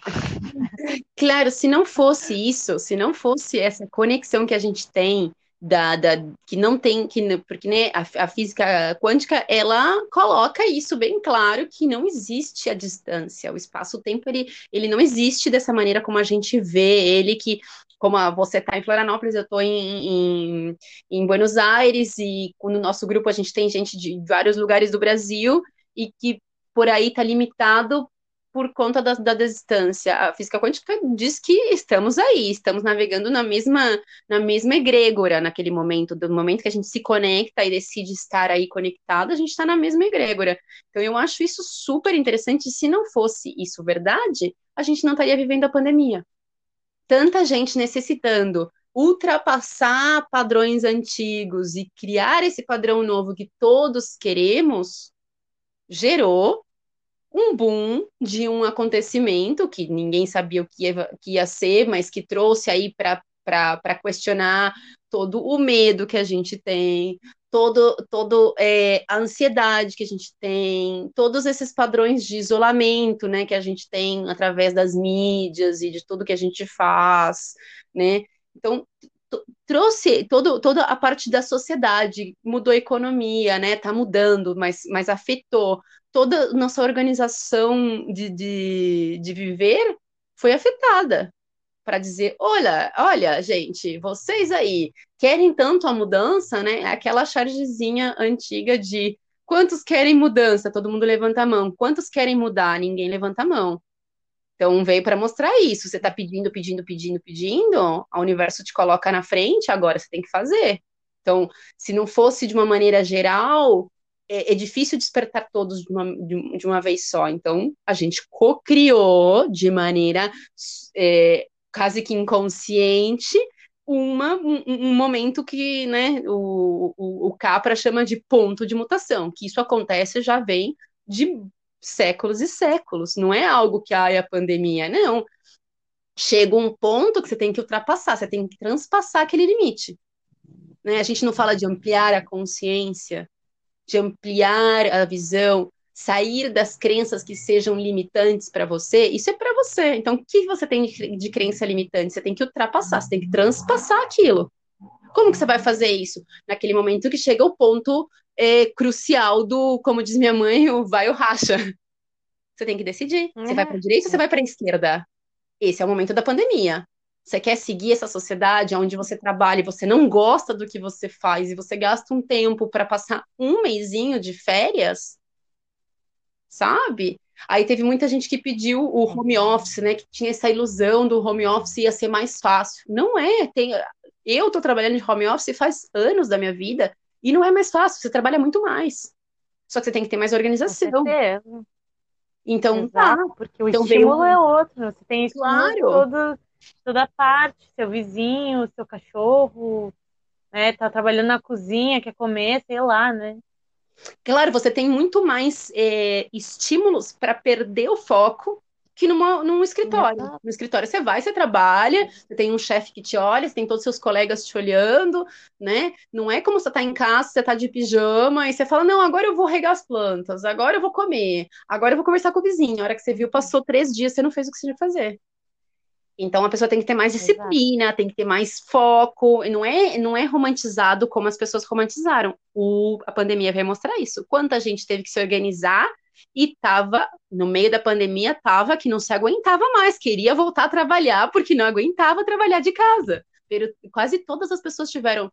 Claro, se não fosse isso, se não fosse essa conexão que a gente tem da, da que não tem que porque né, a, a, física quântica ela coloca isso bem claro que não existe a distância, o espaço-tempo ele, ele não existe dessa maneira como a gente vê ele que como você está em Florianópolis, eu estou em, em, em, Buenos Aires, e no nosso grupo a gente tem gente de vários lugares do Brasil, e que por aí está limitado por conta da, da, distância. A física quântica diz que estamos aí, estamos navegando na mesma, na mesma egrégora naquele momento, do momento que a gente se conecta e decide estar aí conectado, a gente está na mesma egrégora. Então eu acho isso super interessante. Se não fosse isso verdade, a gente não estaria vivendo a pandemia tanta gente necessitando ultrapassar padrões antigos e criar esse padrão novo que todos queremos, gerou um boom de um acontecimento que ninguém sabia o que ia, que ia ser, mas que trouxe aí para questionar todo o medo que a gente tem, todo, todo é, a ansiedade que a gente tem, todos esses padrões de isolamento, né, que a gente tem através das mídias e de tudo que a gente faz, né? Então trouxe todo, toda a parte da sociedade, mudou a economia, né? Tá mudando, mas, mas afetou toda nossa organização de, de, de viver foi afetada, para dizer, olha, olha, gente, vocês aí querem tanto a mudança, né? Aquela chargezinha antiga de quantos querem mudança? Todo mundo levanta a mão. Quantos querem mudar? Ninguém levanta a mão. Então veio para mostrar isso. Você está pedindo, pedindo, pedindo, pedindo, o universo te coloca na frente, agora você tem que fazer. Então, se não fosse de uma maneira geral, é, é difícil despertar todos de uma, de, de uma, vez só. Então, a gente co-criou de maneira é, quase que inconsciente, uma, um, um, momento que né, o, o, o Capra chama de ponto de mutação, que isso acontece já vem de séculos e séculos, não é algo que ai, a pandemia, não. Chega um ponto que você tem que ultrapassar, você tem que transpassar aquele limite. Né? A gente não fala de ampliar a consciência, de ampliar a visão, sair das crenças que sejam limitantes para você, isso é para você. Então, o que você tem de, crença limitante? Você tem que ultrapassar, você tem que transpassar aquilo. Como que você vai fazer isso? Naquele momento que chega o ponto é, crucial do, como diz minha mãe, o vai ou racha. Você tem que decidir. Você vai para a direita ou você vai para a esquerda? Esse é o momento da pandemia. Você quer seguir essa sociedade onde você trabalha e você não gosta do que você faz e você gasta um tempo para passar um mêsinho de férias? sabe? Aí teve muita gente que pediu o home office, né? Que tinha essa ilusão do home office ia ser mais fácil. Não é. Tem... Eu tô trabalhando de home office faz anos da minha vida e não é mais fácil. Você trabalha muito mais. Só que você tem que ter mais organização. Então, tá. Exato, tá. Porque o então, estímulo veio... é outro. Você tem claro. todo, toda parte, seu vizinho, seu cachorro, né? Tá trabalhando na cozinha, quer comer, sei lá, né? Claro, você tem muito mais é, estímulos para perder o foco que numa, num escritório. No escritório você vai, você trabalha, você tem um chefe que te olha, você tem todos os seus colegas te olhando, né? Não é como você tá em casa, você tá de pijama e você fala, não, agora eu vou regar as plantas, agora eu vou comer, agora eu vou conversar com o vizinho. A hora que você viu, passou três dias, você não fez o que você tinha que fazer. Então a pessoa tem que ter mais disciplina, Exato. tem que ter mais foco, e não é, não é romantizado como as pessoas romantizaram. O, a pandemia vai mostrar isso. Quanta gente teve que se organizar e tava, no meio da pandemia, tava que não se aguentava mais, queria voltar a trabalhar porque não aguentava trabalhar de casa. Quase todas as pessoas tiveram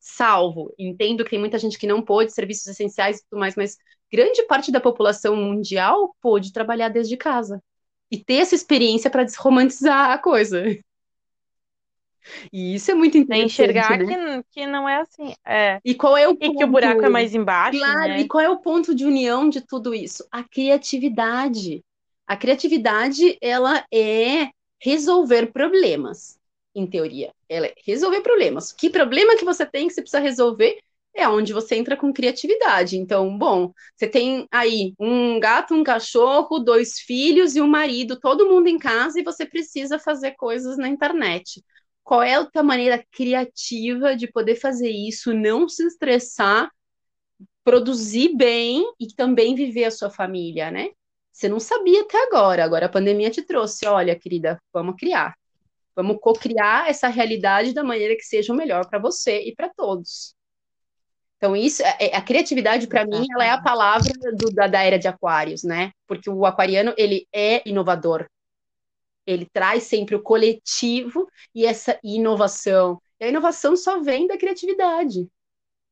salvo. Entendo que tem muita gente que não pôde, serviços essenciais e tudo mais, mas grande parte da população mundial pôde trabalhar desde casa e ter essa experiência para desromantizar a coisa. E isso é muito interessante. enxergar né? que, que não é assim. É. E qual é o ponto... E que o buraco é mais embaixo. Claro, né? e qual é o ponto de união de tudo isso? A criatividade. A criatividade, ela é resolver problemas, em teoria. Ela é resolver problemas. Que problema que você tem que você precisa resolver? É onde você entra com criatividade. Então, bom, você tem aí um gato, um cachorro, dois filhos e um marido, todo mundo em casa e você precisa fazer coisas na internet. Qual é a maneira criativa de poder fazer isso, não se estressar, produzir bem e também viver a sua família, né? Você não sabia até agora, agora a pandemia te trouxe. Olha, querida, vamos criar. Vamos co-criar essa realidade da maneira que seja o melhor para você e para todos. Então, isso, é, é, a criatividade, para mim, ela é a palavra do, da, da era de aquários, né? Porque o aquariano, ele é inovador. Ele traz sempre o coletivo e essa inovação. E a inovação só vem da criatividade.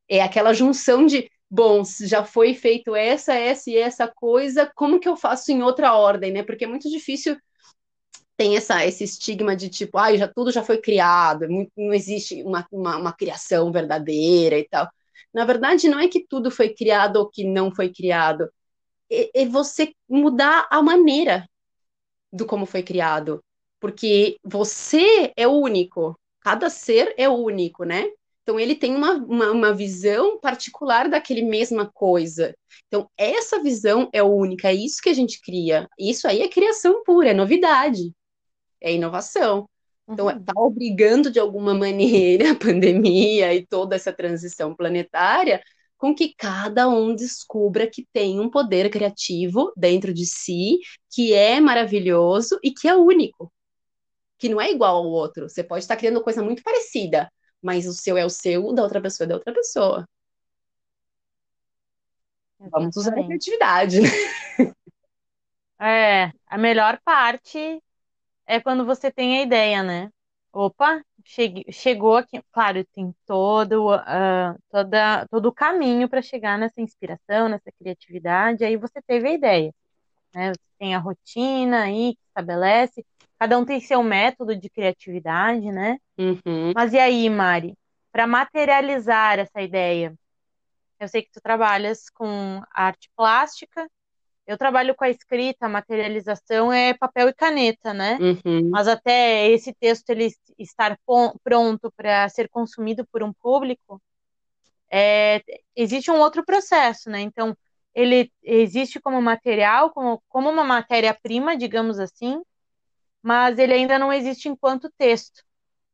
É aquela junção de, bom, já foi feito essa, essa e essa coisa, como que eu faço em outra ordem, né? Porque é muito difícil tem essa, esse estigma de tipo, ah, já, tudo já foi criado, não existe uma, uma, uma criação verdadeira e tal. Na verdade, não é que tudo foi criado ou que não foi criado. É, é você mudar a maneira do como foi criado. Porque você é único. Cada ser é único, né? Então, ele tem uma, uma, uma, visão particular daquele mesma coisa. Então, essa visão é única, é isso que a gente cria. Isso aí é criação pura, é novidade, é inovação. Então, está uhum. obrigando de alguma maneira a pandemia e toda essa transição planetária com que cada um descubra que tem um poder criativo dentro de si, que é maravilhoso e que é único, que não é igual ao outro. Você pode estar criando coisa muito parecida, mas o seu é o seu, o da outra pessoa é da outra pessoa. Exatamente. Vamos usar a criatividade, né? É, a melhor parte é quando você tem a ideia, né? Opa, cheguei, chegou aqui. Claro, tem todo, uh, toda, todo o caminho para chegar nessa inspiração, nessa criatividade. Aí você teve a ideia. Né? Você tem a rotina aí que estabelece. Cada um tem seu método de criatividade, né? Uhum. Mas e aí, Mari? Para materializar essa ideia, eu sei que tu trabalhas com arte plástica eu trabalho com a escrita, a materialização é papel e caneta, né? Uhum. Mas até esse texto ele estar pronto para ser consumido por um público, é, existe um outro processo, né? Então, ele existe como material, como, como uma matéria-prima, digamos assim, mas ele ainda não existe enquanto texto,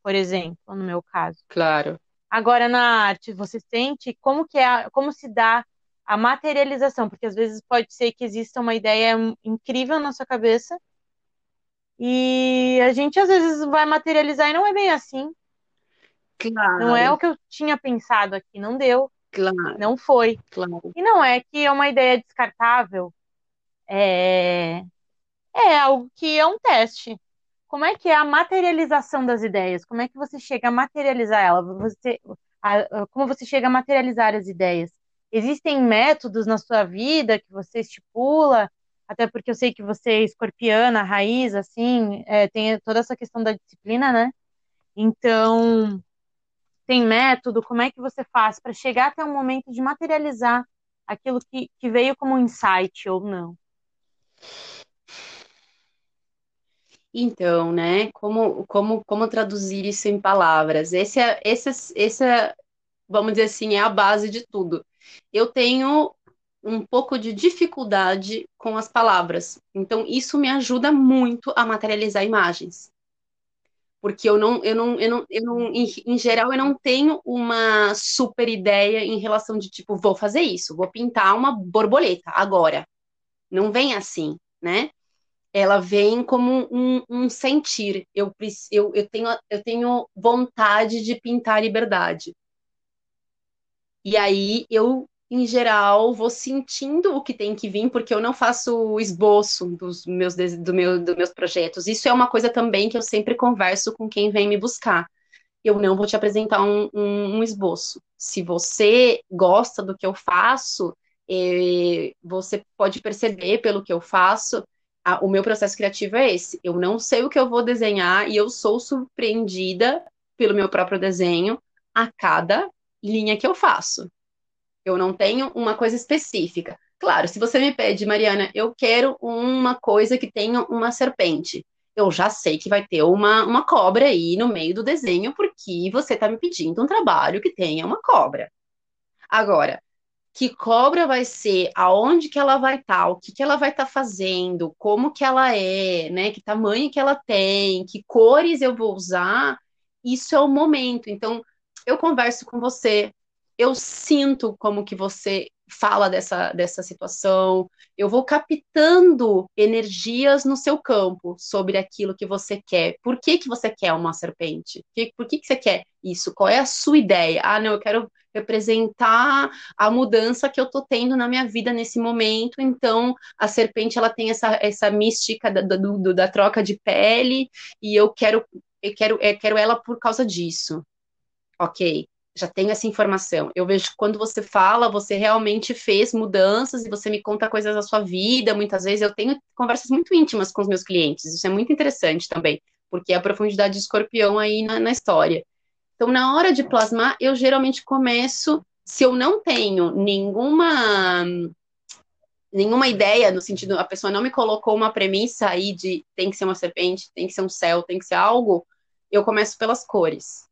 por exemplo, no meu caso. Claro. Agora, na arte, você sente como que é, como se dá a materialização, porque às vezes pode ser que exista uma ideia incrível na sua cabeça e a gente às vezes vai materializar e não é bem assim. Claro. Não é o que eu tinha pensado aqui, não deu. Claro. Não foi. Claro. E não é que é uma ideia descartável. É, é algo que é um teste. Como é que é a materialização das ideias? Como é que você chega a materializar ela? Você, como você chega a materializar as ideias? Existem métodos na sua vida que você estipula, até porque eu sei que você é escorpiana, raiz, assim, é, tem toda essa questão da disciplina, né? Então, tem método? Como é que você faz para chegar até um momento de materializar aquilo que, que veio como insight ou não? Então, né, como, como, como traduzir isso em palavras? Esse é, esse, esse é, vamos dizer assim, é a base de tudo eu tenho um pouco de dificuldade com as palavras. Então, isso me ajuda muito a materializar imagens. Porque eu não, eu não, eu não, eu não em, geral, eu não tenho uma super ideia em relação de tipo, vou fazer isso, vou pintar uma borboleta agora. Não vem assim, né? Ela vem como um, um sentir. Eu, eu, eu, tenho, eu tenho vontade de pintar liberdade. E aí eu, em geral, vou sentindo o que tem que vir, porque eu não faço esboço dos meus, do meu, dos meus projetos. Isso é uma coisa também que eu sempre converso com quem vem me buscar. Eu não vou te apresentar um, um, um esboço. Se você gosta do que eu faço, eh, você pode perceber pelo que eu faço, o meu processo criativo é esse. Eu não sei o que eu vou desenhar e eu sou surpreendida pelo meu próprio desenho a cada linha que eu faço. Eu não tenho uma coisa específica. Claro, se você me pede, Mariana, eu quero uma coisa que tenha uma serpente. Eu já sei que vai ter uma, uma cobra aí no meio do desenho, porque você está me pedindo um trabalho que tenha uma cobra. Agora, que cobra vai ser, aonde que ela vai estar, tá, o que que ela vai estar tá fazendo, como que ela é, né? Que tamanho que ela tem, que cores eu vou usar, isso é o momento. Então, eu converso com você, eu sinto como que você fala dessa, dessa situação, eu vou captando energias no seu campo sobre aquilo que você quer. Por que, que você quer uma serpente? Por que, que você quer isso? Qual é a sua ideia? Ah, não, eu quero representar a mudança que eu tô tendo na minha vida nesse momento. Então, a serpente ela tem essa, essa mística da, do, da troca de pele e eu quero eu quero, eu quero ela por causa disso. Ok já tenho essa informação. Eu vejo que quando você fala, você realmente fez mudanças e você me conta coisas da sua vida. Muitas vezes eu tenho conversas muito íntimas com os meus clientes. Isso é muito interessante também, porque é a profundidade de escorpião aí na, na história. Então, na hora de plasmar, eu geralmente começo, se eu não tenho nenhuma nenhuma ideia no sentido a pessoa não me colocou uma premissa aí de tem que ser uma serpente, tem que ser um céu, tem que ser algo, eu começo pelas cores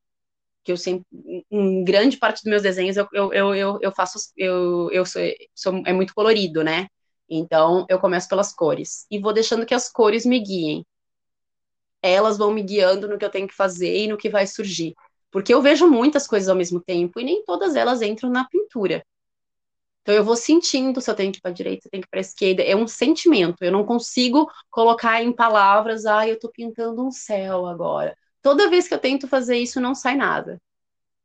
que eu sempre, em grande parte dos meus desenhos eu, eu, eu, eu faço, eu, eu sou, sou, é muito colorido, né? Então eu começo pelas cores e vou deixando que as cores me guiem. Elas vão me guiando no que eu tenho que fazer e no que vai surgir. Porque eu vejo muitas coisas ao mesmo tempo e nem todas elas entram na pintura. Então eu vou sentindo se eu tenho que ir para a direita, se eu tenho que ir para a esquerda. É um sentimento. Eu não consigo colocar em palavras, ah, eu estou pintando um céu agora Toda vez que eu tento fazer isso, não sai nada.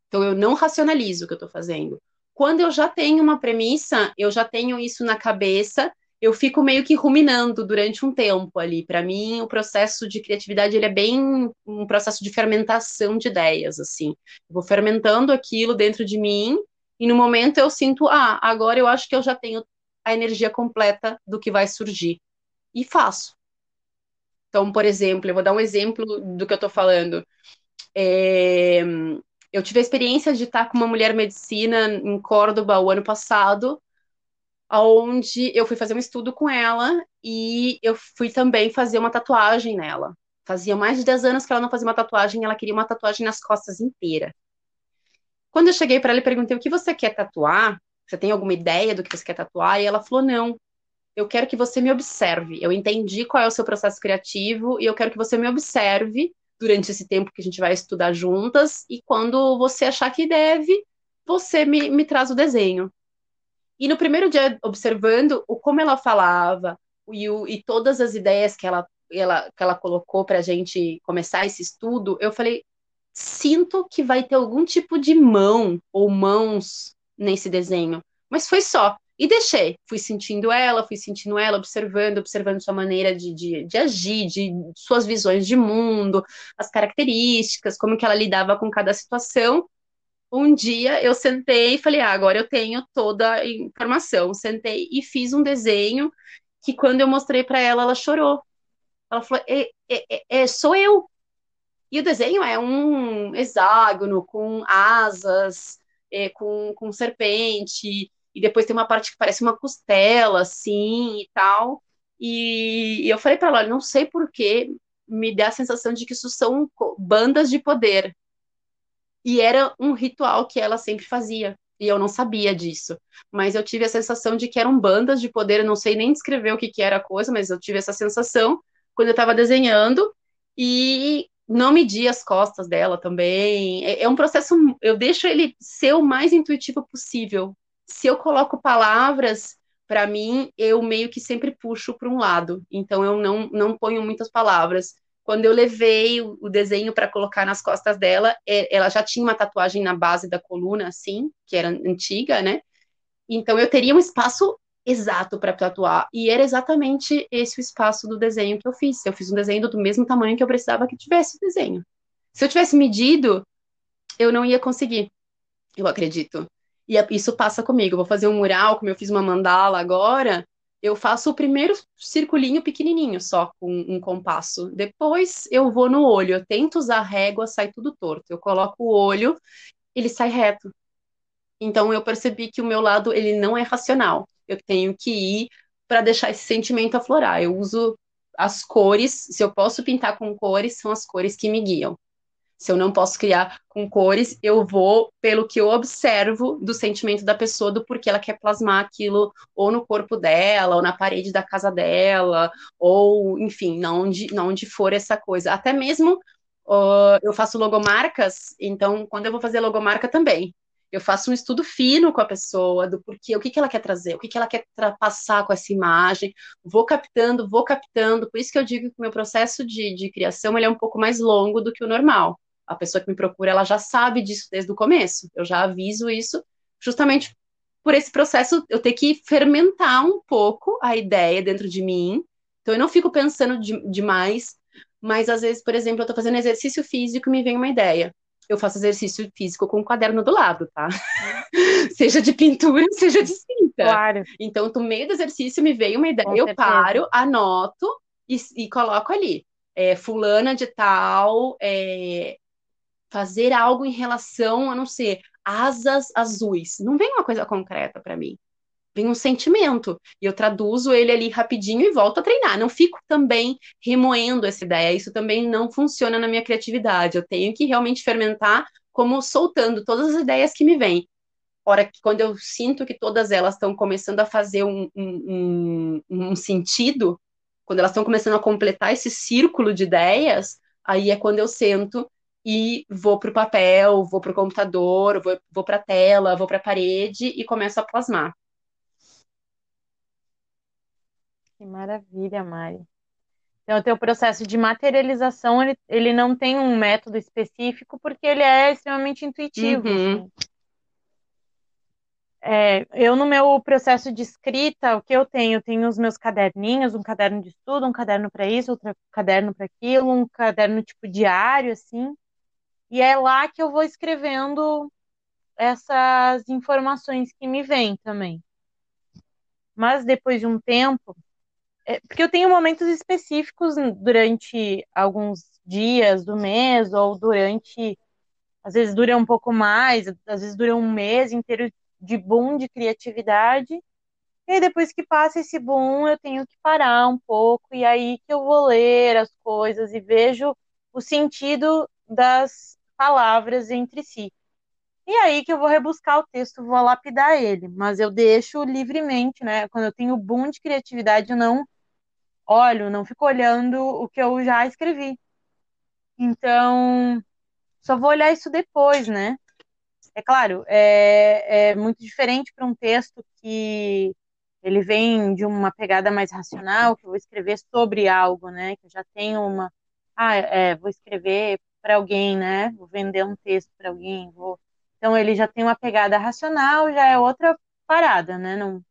Então, eu não racionalizo o que eu estou fazendo. Quando eu já tenho uma premissa, eu já tenho isso na cabeça, eu fico meio que ruminando durante um tempo ali. Para mim, o processo de criatividade ele é bem um processo de fermentação de ideias, assim. Eu vou fermentando aquilo dentro de mim e no momento eu sinto, ah, agora eu acho que eu já tenho a energia completa do que vai surgir. E faço. Então, por exemplo, eu vou dar um exemplo do que eu estou falando. É, eu tive a experiência de estar com uma mulher medicina em Córdoba o ano passado, onde eu fui fazer um estudo com ela e eu fui também fazer uma tatuagem nela. Fazia mais de 10 anos que ela não fazia uma tatuagem, ela queria uma tatuagem nas costas inteira. Quando eu cheguei para ela e perguntei o que você quer tatuar, você tem alguma ideia do que você quer tatuar? E ela falou: não, eu quero que você me observe. Eu entendi qual é o seu processo criativo e eu quero que você me observe durante esse tempo que a gente vai estudar juntas. E quando você achar que deve, você me, me traz o desenho. E no primeiro dia, observando o como ela falava e, o, e todas as ideias que ela, ela, que ela colocou para a gente começar esse estudo, eu falei: sinto que vai ter algum tipo de mão ou mãos nesse desenho. Mas foi só. E deixei, fui sentindo ela, fui sentindo ela, observando, observando sua maneira de, de, de, agir, de suas visões de mundo, as características, como que ela lidava com cada situação. Um dia eu sentei e falei, ah, agora eu tenho toda a informação. Sentei e fiz um desenho que quando eu mostrei para ela, ela chorou. Ela falou, é, é, é, sou eu. E o desenho é um hexágono com asas, é, com, com serpente, e depois tem uma parte que parece uma costela, assim, e tal. E, e eu falei para ela, não sei porquê, me dá a sensação de que isso são bandas de poder. E era um ritual que ela sempre fazia. E eu não sabia disso. Mas eu tive a sensação de que eram bandas de poder. Eu não sei nem descrever o que, que era a coisa, mas eu tive essa sensação quando eu estava desenhando. E não medi as costas dela também. É, é um processo. Eu deixo ele ser o mais intuitivo possível se eu coloco palavras, para mim, eu meio que sempre puxo para um lado. Então, eu não, não ponho muitas palavras. Quando eu levei o, desenho para colocar nas costas dela, é, ela já tinha uma tatuagem na base da coluna, assim, que era antiga, né? Então, eu teria um espaço exato para tatuar. E era exatamente esse o espaço do desenho que eu fiz. Eu fiz um desenho do mesmo tamanho que eu precisava que tivesse o desenho. Se eu tivesse medido, eu não ia conseguir, eu acredito. E isso passa comigo. Eu vou fazer um mural, como eu fiz uma mandala agora, eu faço o primeiro circulinho pequenininho só, com um compasso. Depois eu vou no olho, eu tento usar a régua, sai tudo torto. Eu coloco o olho, ele sai reto. Então eu percebi que o meu lado ele não é racional. Eu tenho que ir para deixar esse sentimento aflorar. Eu uso as cores, se eu posso pintar com cores, são as cores que me guiam. Se eu não posso criar com cores, eu vou pelo que eu observo do sentimento da pessoa, do porquê ela quer plasmar aquilo ou no corpo dela, ou na parede da casa dela, ou enfim, não onde, não onde for essa coisa. Até mesmo uh, eu faço logomarcas, então quando eu vou fazer logomarca também, eu faço um estudo fino com a pessoa do porquê, o que, que ela quer trazer, o que, que ela quer passar com essa imagem, vou captando, vou captando, por isso que eu digo que o meu processo de, de criação ele é um pouco mais longo do que o normal a pessoa que me procura, ela já sabe disso desde o começo. Eu já aviso isso justamente por esse processo eu ter que fermentar um pouco a ideia dentro de mim. Então eu não fico pensando de, demais, mas às vezes, por exemplo, eu estou fazendo exercício físico e me vem uma ideia. Eu faço exercício físico com o um caderno do lado, tá? seja de pintura, seja de cinta. Claro. Então, no meio do exercício me veio uma ideia, com eu certeza. paro, anoto e, e coloco ali. É, fulana de tal é, fazer algo em relação a não ser asas azuis. Não vem uma coisa concreta para mim. Vem um sentimento. E eu traduzo ele ali rapidinho e volto a treinar. Não fico também remoendo essa ideia. Isso também não funciona na minha criatividade. Eu tenho que realmente fermentar como soltando todas as ideias que me vêm. Que quando eu sinto que todas elas estão começando a fazer um, um, um sentido, quando elas estão começando a completar esse círculo de ideias, aí é quando eu sento e vou para o papel, vou para o computador, vou, vou para a tela, vou para a parede e começo a plasmar. Que maravilha, Mari. Então, o teu processo de materialização, ele, ele não tem um método específico, porque ele é extremamente intuitivo. Uhum. Assim. É, eu, no meu processo de escrita, o que eu tenho? Eu tenho os meus caderninhos, um caderno de estudo, um caderno para isso, outro caderno para aquilo, um caderno tipo diário, assim. E é lá que eu vou escrevendo essas informações que me vêm também. Mas depois de um tempo, é, porque eu tenho momentos específicos durante alguns dias do mês, ou durante, às vezes dura um pouco mais, às vezes dura um mês inteiro de boom de criatividade. E aí, depois que passa esse boom, eu tenho que parar um pouco, e aí que eu vou ler as coisas e vejo o sentido das palavras entre si. E aí que eu vou rebuscar o texto, vou lapidar ele, mas eu deixo livremente, né? Quando eu tenho boom de criatividade, eu não olho, não fico olhando o que eu já escrevi. Então, só vou olhar isso depois, né? É claro, é, é muito diferente para um texto que ele vem de uma pegada mais racional, que eu vou escrever sobre algo, né? Que eu já tenho uma. Ah, é, vou escrever para alguém, né? Vou vender um texto para alguém, vou. Então ele já tem uma pegada racional, já é outra parada, né? Não,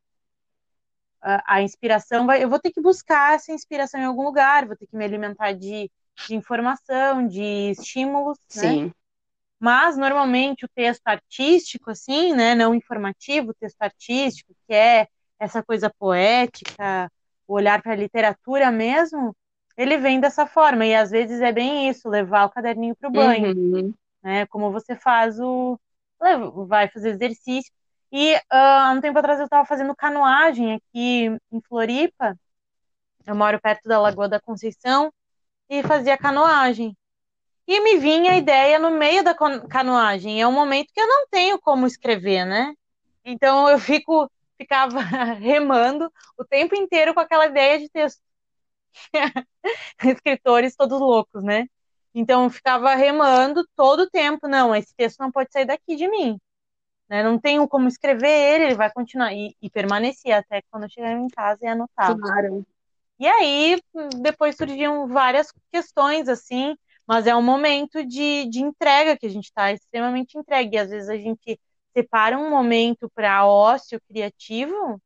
a, a, inspiração vai, eu vou ter que buscar essa inspiração em algum lugar, vou ter que me alimentar de, de informação, de estímulos, né? Sim. Né? Mas normalmente o texto artístico, assim, né? Não informativo, o texto artístico, que é essa coisa poética, o olhar para a literatura mesmo, ele vem dessa forma, e às vezes é bem isso, levar o caderninho para o banho, uhum. né? Como você faz o. vai fazer exercício. E uh, há um tempo atrás eu estava fazendo canoagem aqui em Floripa. Eu moro perto da Lagoa da Conceição e fazia canoagem. E me vinha a ideia no meio da canoagem. É um momento que eu não tenho como escrever, né? Então eu fico ficava remando o tempo inteiro com aquela ideia de texto. escritores todos loucos, né? Então ficava remando todo o tempo, não, esse texto não pode sair daqui de mim. Né? Não tenho como escrever ele, ele vai continuar. E, e permanecia até quando eu chegava em casa e anotava. Claro. E aí, depois surgiam várias questões, assim, mas é um momento de, de entrega que a gente está extremamente entregue. E às vezes a gente separa um momento para ócio criativo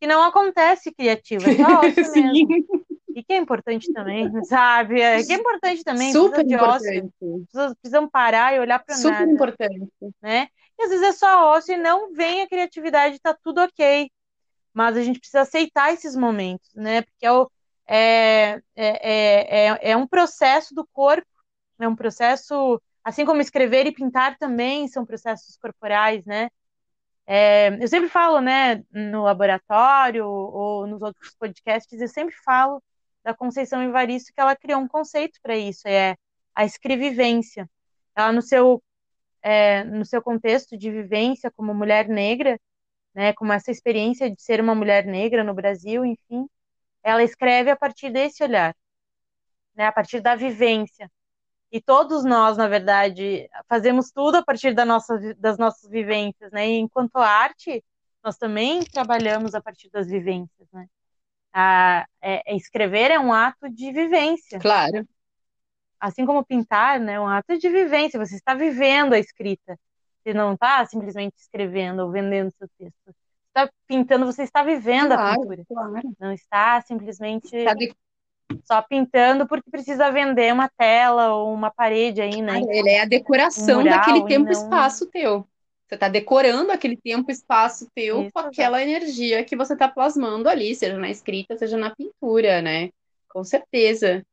que não acontece criativo, é só ócio mesmo. E que é importante também, sabe? É, que é importante também. Super importante. Ócio, pessoas precisam parar e olhar para nada. Super importante. Né? E às vezes é só ócio e não vem a criatividade, tá tudo ok. Mas a gente precisa aceitar esses momentos, né? Porque é, o, é, é, é, é um processo do corpo, é um processo, assim como escrever e pintar também são processos corporais, né? É, eu sempre falo, né, no laboratório ou nos outros podcasts, eu sempre falo da Conceição Evaristo que ela criou um conceito para isso, é a escrevivência. ela no seu, é, no seu contexto de vivência como mulher negra, né, como essa experiência de ser uma mulher negra no Brasil, enfim, ela escreve a partir desse olhar, né, a partir da vivência. E todos nós, na verdade, fazemos tudo a partir da nossa, das nossas vivências, né? E enquanto arte, nós também trabalhamos a partir das vivências, né? A, é, é escrever é um ato de vivência. Claro. Assim como pintar, né? É um ato de vivência. Você está vivendo a escrita. Você não está simplesmente escrevendo ou vendendo seu texto. Você está pintando, você está vivendo claro, a pintura. Claro. Não está simplesmente só pintando porque precisa vender uma tela ou uma parede aí, né? Ele é a decoração um daquele tempo e não... espaço teu. Você está decorando aquele tempo, espaço teu Isso, com aquela energia que você está plasmando ali, seja na escrita, seja na pintura, né? Com certeza.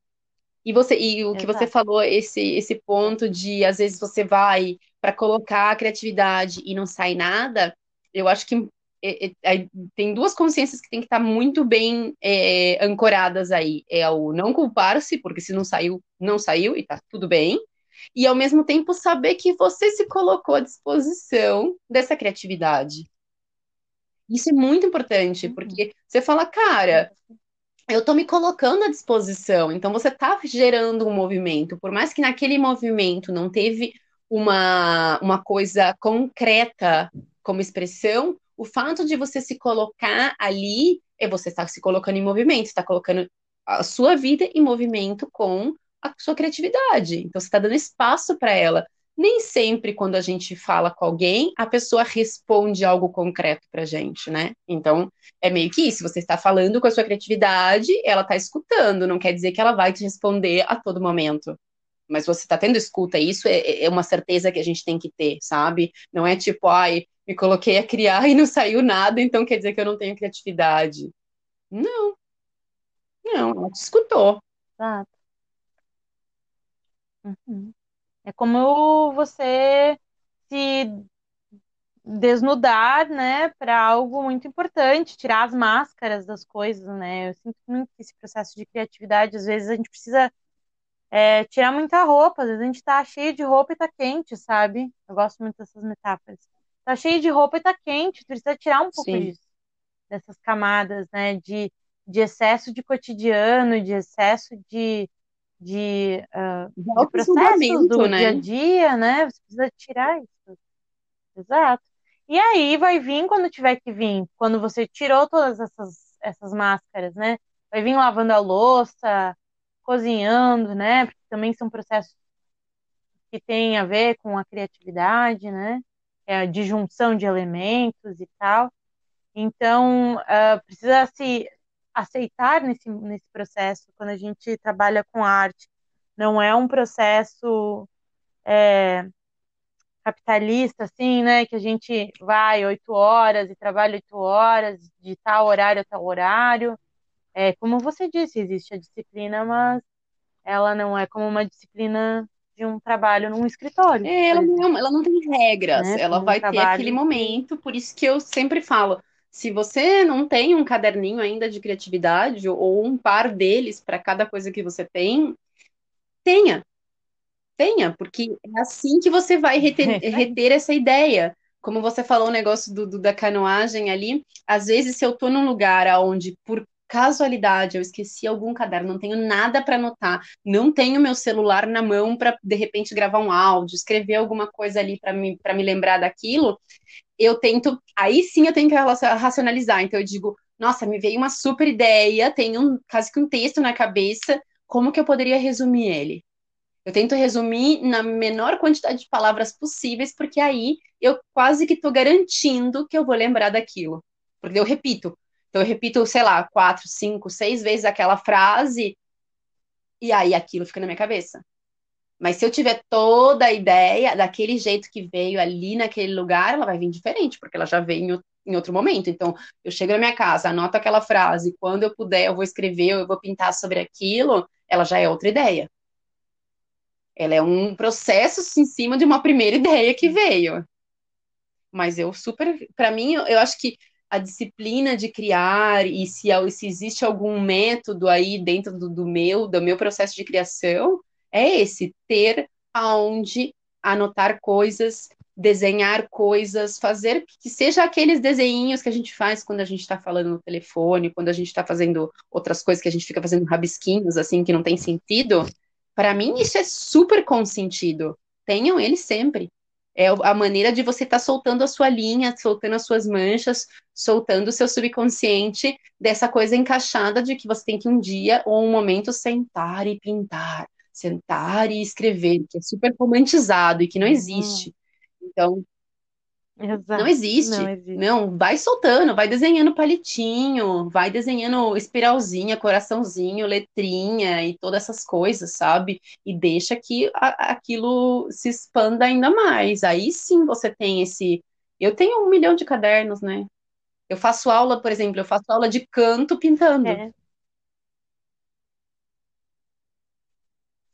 E você e o que você falou, esse, esse ponto de às vezes você vai para colocar a criatividade e não sai nada, eu acho que é, é, tem duas consciências que tem que estar tá muito bem é, ancoradas aí. É o não culpar-se, porque se não saiu, não saiu e tá tudo bem e ao mesmo tempo saber que você se colocou à disposição dessa criatividade. Isso é muito importante, uhum. porque você fala, cara, eu tô me colocando à disposição, então você tá gerando um movimento, por mais que naquele movimento não teve uma, uma coisa concreta como expressão, o fato de você se colocar ali é você estar se colocando em movimento, está colocando a sua vida em movimento com a sua criatividade. Então, você está dando espaço para ela. Nem sempre, quando a gente fala com alguém, a pessoa responde algo concreto para gente, né? Então, é meio que isso. Você está falando com a sua criatividade, ela está escutando. Não quer dizer que ela vai te responder a todo momento. Mas você está tendo escuta. Isso é, é uma certeza que a gente tem que ter, sabe? Não é tipo, ai, me coloquei a criar e não saiu nada, então quer dizer que eu não tenho criatividade. Não. Não, ela te escutou. Exato. Uhum. É como você se desnudar, né, para algo muito importante, tirar as máscaras das coisas, né? Eu sinto muito esse processo de criatividade, às vezes a gente precisa é, tirar muita roupa, às vezes a gente tá cheio de roupa e tá quente, sabe? Eu gosto muito dessas metáforas. Tá cheio de roupa e tá quente, precisa tirar um pouco Sim. disso, dessas camadas, né, de, de excesso de cotidiano, de excesso de de, uh, de processos do né? dia a dia, né? Você precisa tirar isso. Exato. E aí vai vir quando tiver que vir, quando você tirou todas essas, essas máscaras, né? Vai vir lavando a louça, cozinhando, né? Porque também são processos que têm a ver com a criatividade, né? É a disjunção de elementos e tal. Então, uh, precisa se aceitar nesse, nesse processo, quando a gente trabalha com arte. Não é um processo é, capitalista, assim, né? Que a gente vai oito horas e trabalha oito horas, de tal horário a tal horário. É, como você disse, existe a disciplina, mas ela não é como uma disciplina de um trabalho num escritório. É, ela, não, ela não tem regras, né? ela vai ter aquele momento, por isso que eu sempre falo, se você não tem um caderninho ainda de criatividade ou um par deles para cada coisa que você tem, tenha. Tenha, porque é assim que você vai reter, reter essa ideia. Como você falou o negócio do, do, da canoagem ali, às vezes se eu estou num lugar onde, por casualidade, eu esqueci algum caderno, não tenho nada para anotar, não tenho meu celular na mão para de repente gravar um áudio, escrever alguma coisa ali para me, me lembrar daquilo, eu tento, aí sim eu tenho que racionalizar. Então eu digo, nossa, me veio uma super ideia, tenho um, quase que um texto na cabeça, como que eu poderia resumir ele? Eu tento resumir na menor quantidade de palavras possíveis, porque aí eu quase que estou garantindo que eu vou lembrar daquilo. Porque eu repito. Então eu repito, sei lá, quatro, cinco, seis vezes aquela frase, e aí aquilo fica na minha cabeça. Mas se eu tiver toda a ideia daquele jeito que veio ali naquele lugar, ela vai vir diferente, porque ela já veio em outro momento. Então, eu chego na minha casa, anoto aquela frase, quando eu puder, eu vou escrever, eu vou pintar sobre aquilo, ela já é outra ideia. Ela é um processo em cima de uma primeira ideia que veio. Mas eu super, para mim, eu, eu acho que a disciplina de criar e se, se existe algum método aí dentro do, do meu, do meu processo de criação, é esse, ter aonde anotar coisas, desenhar coisas, fazer que seja aqueles desenhinhos que a gente faz quando a gente está falando no telefone, quando a gente está fazendo outras coisas que a gente fica fazendo rabisquinhos assim que não tem sentido. Para mim isso é super consentido. Tenham ele sempre. É a maneira de você estar tá soltando a sua linha, soltando as suas manchas, soltando o seu subconsciente dessa coisa encaixada de que você tem que um dia ou um momento sentar e pintar, sentar e escrever, que é super romantizado e que não uhum. existe. Então, Exato. Não existe. Não existe. Não, vai soltando, vai desenhando palitinho, vai desenhando espiralzinha, coraçãozinho, letrinha e todas essas coisas, sabe? E deixa que a, aquilo se expanda ainda mais. Aí sim você tem esse. Eu tenho um milhão de cadernos, né? Eu faço aula, por exemplo, eu faço aula de canto pintando. É.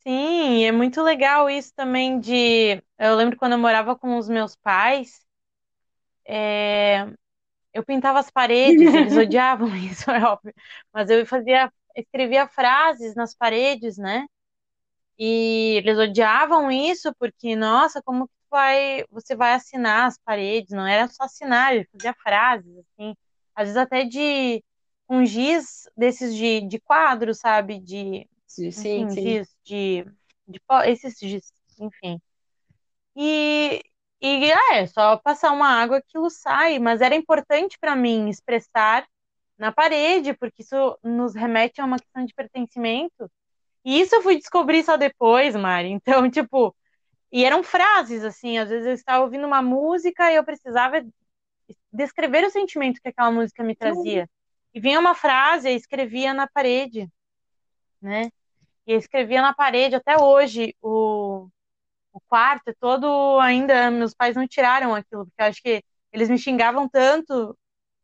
Sim, é muito legal isso também de. Eu lembro quando eu morava com os meus pais, é, eu pintava as paredes, eles odiavam isso, é óbvio. Mas eu fazia, escrevia frases nas paredes, né? E eles odiavam isso porque, nossa, como que vai, você vai assinar as paredes? Não era só assinar, ele fazia frases, assim, às vezes até de um giz desses de, de quadro, sabe? De sim, sim. giz de, de esses giz, enfim. E, e ah, é só passar uma água aquilo sai, mas era importante para mim expressar na parede, porque isso nos remete a uma questão de pertencimento. E isso eu fui descobrir só depois, Mari. Então, tipo, e eram frases assim, às vezes eu estava ouvindo uma música e eu precisava descrever o sentimento que aquela música me trazia. E vinha uma frase e escrevia na parede, né? E eu escrevia na parede até hoje o o quarto é todo ainda meus pais não tiraram aquilo porque eu acho que eles me xingavam tanto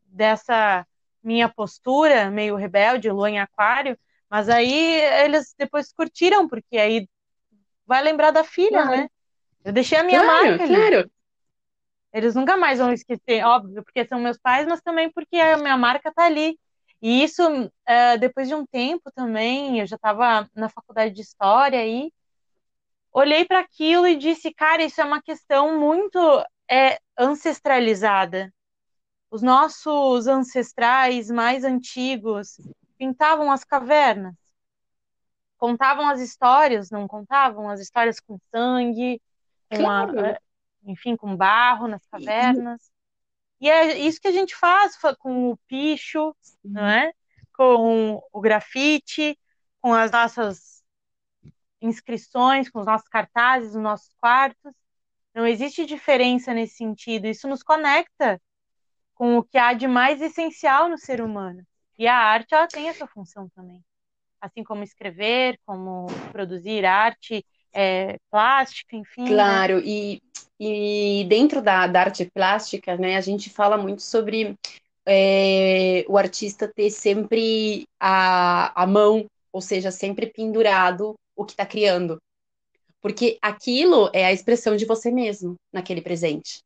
dessa minha postura meio rebelde, lua em aquário, mas aí eles depois curtiram porque aí vai lembrar da filha, claro. né? Eu deixei a minha claro, marca. Claro. Eles nunca mais vão esquecer, óbvio, porque são meus pais, mas também porque a minha marca tá ali. E isso, uh, depois de um tempo também, eu já estava na faculdade de História aí, olhei para aquilo e disse, cara, isso é uma questão muito é, ancestralizada. Os nossos ancestrais mais antigos pintavam as cavernas, contavam as histórias, não contavam as histórias com sangue, com claro. a, enfim, com barro nas cavernas. E é isso que a gente faz com o picho, não é? com o grafite, com as nossas inscrições, com os nossos cartazes, os nossos quartos. Não existe diferença nesse sentido. Isso nos conecta com o que há de mais essencial no ser humano. E a arte, ela tem essa função também. Assim como escrever, como produzir arte é, plástica, enfim. Né? Claro, né? e, e dentro da, da, arte plástica, né, a gente fala muito sobre é, o artista ter sempre a, a mão, ou seja, sempre pendurado o que está criando. Porque aquilo é a expressão de você mesmo naquele presente.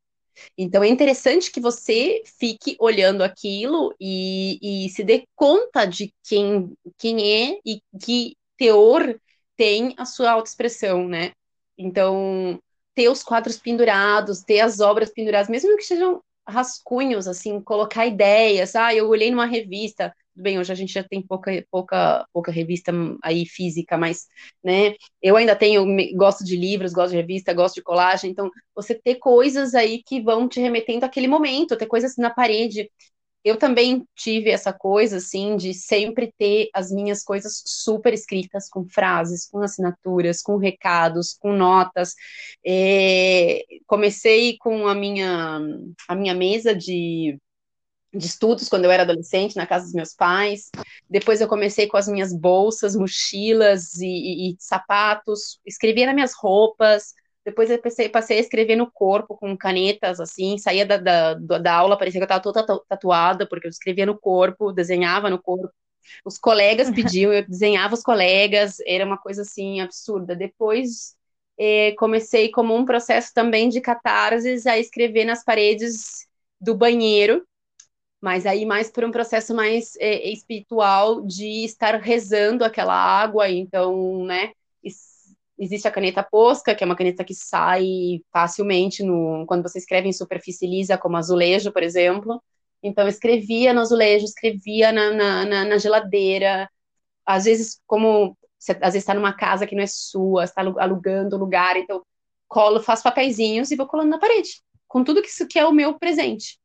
Então é interessante que você fique olhando aquilo e, e se dê conta de quem, quem é e que teor tem a sua autoexpressão, né? Então, ter os quadros pendurados, ter as obras penduradas, mesmo que sejam rascunhos, assim, colocar ideias. Ah, eu olhei numa revista, bem, hoje a gente já tem pouca, pouca, pouca revista aí física, mas, né, eu ainda tenho, gosto de livros, gosto de revista, gosto de colagem, então, você ter coisas aí que vão te remetendo àquele momento, ter coisas na parede. Eu também tive essa coisa, assim, de sempre ter as minhas coisas super escritas, com frases, com assinaturas, com recados, com notas. É, comecei com a minha, a minha mesa de de estudos quando eu era adolescente, na casa dos meus pais. Depois eu comecei com as minhas bolsas, mochilas e, e, e sapatos, escrevia nas minhas roupas. Depois eu passei, passei, a escrever no corpo com canetas, assim, saía da, da, da aula, parecia que eu estava toda tatuada, porque eu escrevia no corpo, desenhava no corpo. Os colegas pediam, eu desenhava os colegas, era uma coisa assim absurda. Depois eh, comecei como um processo também de catarses a escrever nas paredes do banheiro, mas aí mais por um processo mais é, espiritual de estar rezando aquela água, então, né, existe a caneta Posca, que é uma caneta que sai facilmente no, quando você escreve em superfície lisa, como azulejo, por exemplo. Então, eu escrevia no azulejo, escrevia na, na, na, na geladeira. Às vezes, como você às vezes está numa casa que não é sua, está alugando o lugar, então colo, faço papeizinhos e vou colando na parede, com tudo que isso que é o meu presente.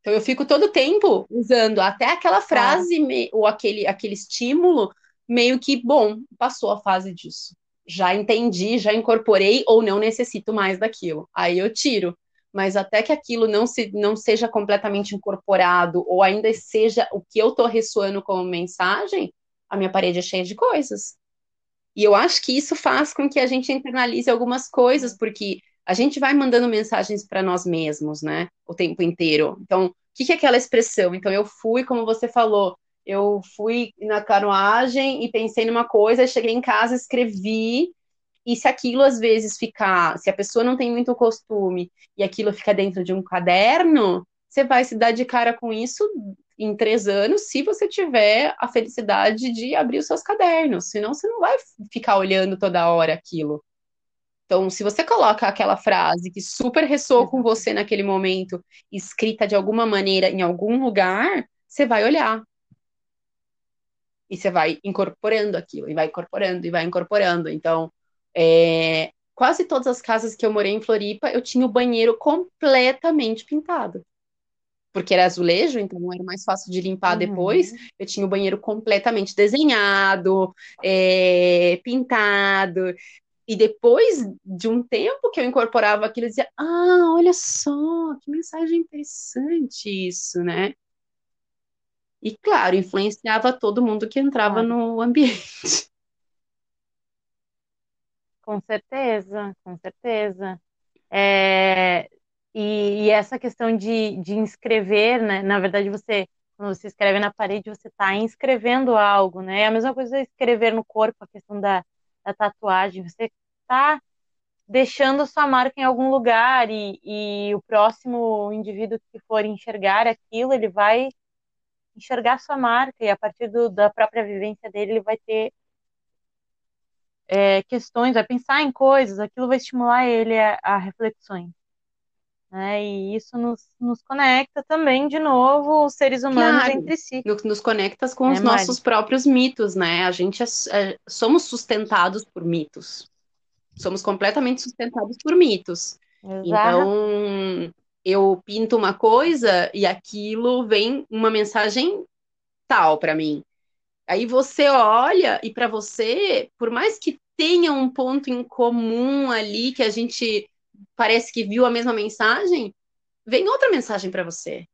Então eu fico todo o tempo usando até aquela frase ah. ou aquele, aquele estímulo, meio que, bom, passou a fase disso. Já entendi, já incorporei ou não necessito mais daquilo. Aí eu tiro. Mas até que aquilo não, se, não seja completamente incorporado ou ainda seja o que eu estou ressoando como mensagem, a minha parede é cheia de coisas. E eu acho que isso faz com que a gente internalize algumas coisas, porque a gente vai mandando mensagens para nós mesmos, né? O tempo inteiro. Então, o que, que é aquela expressão? Então, eu fui, como você falou, eu fui na canoagem e pensei numa coisa, cheguei em casa, escrevi, e se aquilo às vezes ficar, se a pessoa não tem muito costume e aquilo fica dentro de um caderno, você vai se dar de cara com isso em três anos, se você tiver a felicidade de abrir os seus cadernos, senão você não vai ficar olhando toda hora aquilo. Então, se você coloca aquela frase que super ressoa com você naquele momento, escrita de alguma maneira em algum lugar, você vai olhar. E você vai incorporando aquilo, e vai incorporando, e vai incorporando. Então, é, quase todas as casas que eu morei em Floripa, eu tinha o banheiro completamente pintado porque era azulejo, então era mais fácil de limpar uhum. depois. Eu tinha o banheiro completamente desenhado, é, pintado. E depois de um tempo que eu incorporava aquilo, eu dizia: Ah, olha só, que mensagem interessante isso, né? E claro, influenciava todo mundo que entrava ah. no ambiente. Com certeza, com certeza. É, e, e, essa questão de, de inscrever, né? Na verdade, você, quando você escreve na parede, você está inscrevendo algo, né? É a mesma coisa escrever no corpo, a questão da, da tatuagem. Você está deixando sua marca em algum lugar e, e o próximo indivíduo que for enxergar aquilo, ele vai enxergar sua marca e a partir do, da própria vivência dele, ele vai ter é, questões, vai pensar em coisas, aquilo vai estimular ele a, a reflexões. Né? E isso nos, nos conecta também, de novo, os seres humanos claro, entre si. Nos conecta com é, os nossos Mari? próprios mitos, né? A gente é, é, somos sustentados por mitos. Somos completamente sustentados por mitos. Exato. Então, eu pinto uma coisa e aquilo vem uma mensagem tal para mim. Aí você olha e para você, por mais que tenha um ponto em comum ali que a gente parece que viu a mesma mensagem, vem outra mensagem para você.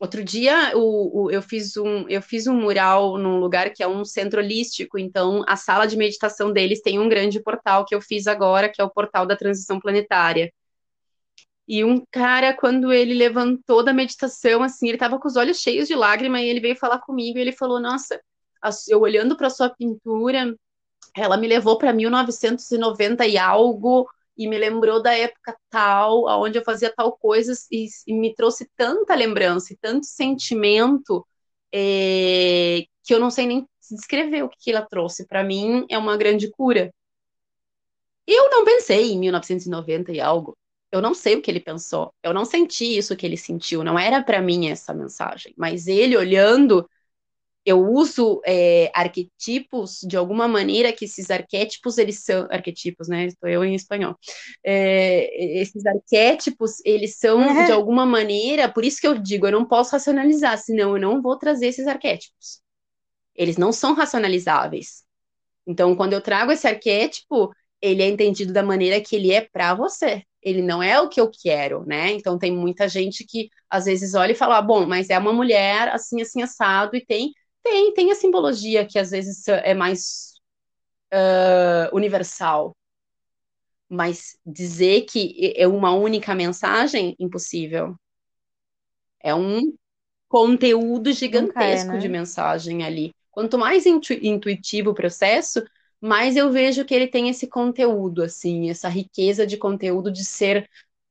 Outro dia o, o, eu, fiz um, eu fiz um mural num lugar que é um centro holístico, então a sala de meditação deles tem um grande portal que eu fiz agora, que é o portal da transição planetária. E um cara, quando ele levantou da meditação, assim, ele tava com os olhos cheios de lágrima e ele veio falar comigo e ele falou: Nossa, eu olhando para sua pintura, ela me levou para 1990 e algo, e me lembrou da época tal, aonde eu fazia tal coisa e, e me trouxe tanta lembrança e tanto sentimento é, que eu não sei nem descrever o que, ela trouxe. Para mim, é uma grande cura. Eu não pensei em 1990 e algo. Eu não sei o que ele pensou. Eu não senti isso que ele sentiu. Não era para mim essa mensagem. Mas ele olhando eu uso é, arquetipos de alguma maneira que esses arquétipos eles são arquetipos, né? Estou eu em espanhol. É, esses arquétipos eles são uhum. de alguma maneira, por isso que eu digo, eu não posso racionalizar, senão eu não vou trazer esses arquétipos. Eles não são racionalizáveis. Então, quando eu trago esse arquétipo, ele é entendido da maneira que ele é para você. Ele não é o que eu quero, né? Então tem muita gente que às vezes olha e fala, ah, bom, mas é uma mulher assim, assim, assado, e tem tem, tem a simbologia que às vezes é mais uh, universal. Mas dizer que é uma única mensagem, impossível. É um conteúdo gigantesco é, né? de mensagem ali. Quanto mais intu intuitivo o processo, mais eu vejo que ele tem esse conteúdo, assim, essa riqueza de conteúdo de ser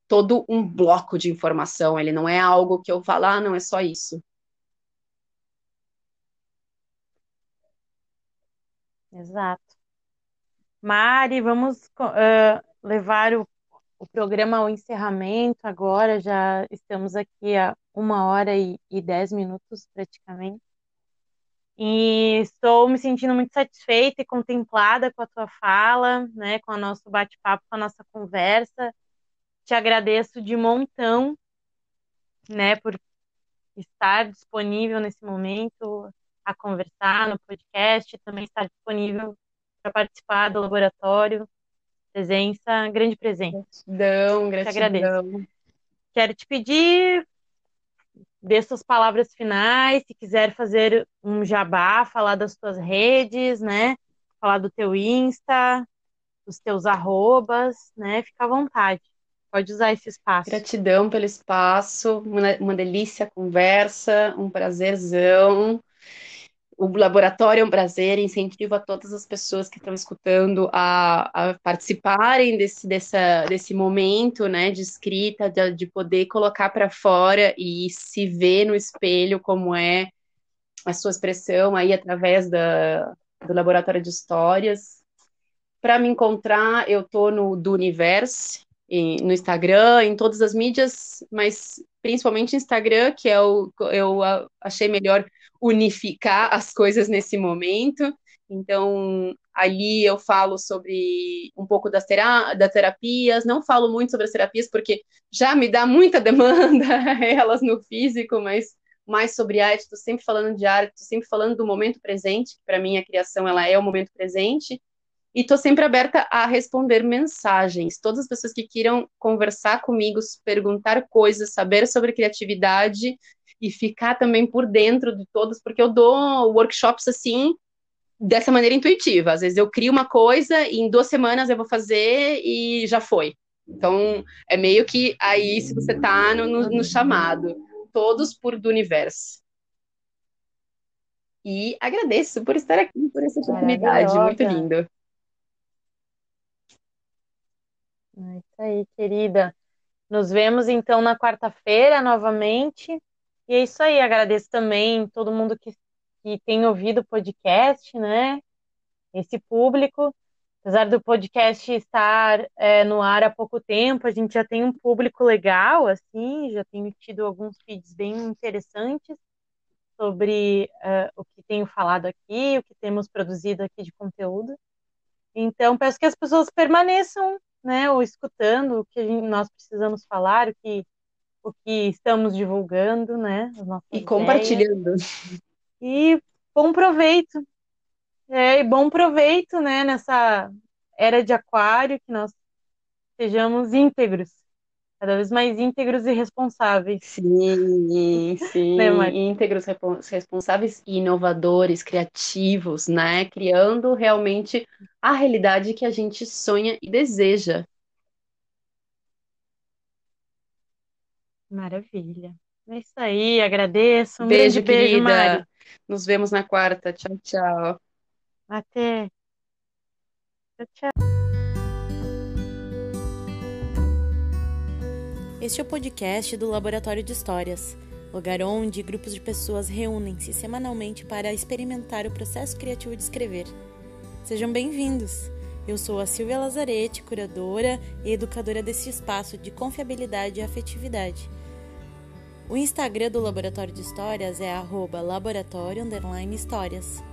todo um bloco de informação. Ele não é algo que eu falo, ah, não, é só isso. Exato. Mari, vamos uh, levar o, o programa ao encerramento agora. Já estamos aqui há uma hora e, e dez minutos praticamente. E estou me sentindo muito satisfeita e contemplada com a tua fala, né, com o nosso bate-papo, com a nossa conversa. Te agradeço de montão, né, por estar disponível nesse momento a conversar no podcast, também estar disponível para participar do laboratório. Presença, grande presença. Gratidão, gratidão. Te agradeço. Quero te pedir dê suas palavras finais, se quiser fazer um jabá, falar das tuas redes, né? Falar do teu Insta, dos teus arrobas, né? Fica à vontade. Pode usar esse espaço. Gratidão pelo espaço, uma, uma delícia a conversa, um prazerzão. O laboratório é um prazer, incentivo a todas as pessoas que estão escutando a, a participarem desse, dessa, desse momento né, de escrita, de, de poder colocar para fora e se ver no espelho como é a sua expressão aí através da, do laboratório de histórias. Para me encontrar, eu estou no do Universo, no Instagram, em todas as mídias, mas principalmente Instagram, que é o eu achei melhor unificar as coisas nesse momento. Então, ali eu falo sobre um pouco das, terá das terapias, não falo muito sobre as terapias, porque já me dá muita demanda elas no físico, mas mais sobre arte, estou sempre falando de arte, estou sempre falando do momento presente, que para mim a criação ela é o momento presente, e estou sempre aberta a responder mensagens. Todas as pessoas que queiram conversar comigo, perguntar coisas, saber sobre criatividade e ficar também por dentro de todos, porque eu dou workshops assim dessa maneira intuitiva. Às vezes eu crio uma coisa e em duas semanas eu vou fazer e já foi. Então é meio que aí se você está no, no, no chamado, todos por do universo. E agradeço por estar aqui, por essa oportunidade, muito lindo. É isso aí, querida. Nos vemos então na quarta-feira novamente. E é isso aí, agradeço também todo mundo que, que tem ouvido o podcast, né? Esse público. Apesar do podcast estar é, no ar há pouco tempo, a gente já tem um público legal, assim, já tenho tido alguns feeds bem interessantes sobre uh, o que tenho falado aqui, o que temos produzido aqui de conteúdo. Então, peço que as pessoas permaneçam né, ou escutando o que gente, nós precisamos falar, o que, o que estamos divulgando, né, e compartilhando. E bom proveito, é, e bom proveito, né, nessa era de aquário, que nós sejamos íntegros, cada vez mais íntegros e responsáveis. Sim, sim, né, íntegros, responsáveis e inovadores, criativos, né, criando realmente a realidade que a gente sonha e deseja. Maravilha. É isso aí, agradeço. Um beijo, grande beijo, Mari. Nos vemos na quarta. Tchau, tchau. Até. Tchau, tchau. Este é o podcast do Laboratório de Histórias, lugar onde grupos de pessoas reúnem-se semanalmente para experimentar o processo criativo de escrever. Sejam bem-vindos! Eu sou a Silvia Lazarete, curadora e educadora desse espaço de confiabilidade e afetividade. O Instagram do Laboratório de Histórias é laboratório histórias.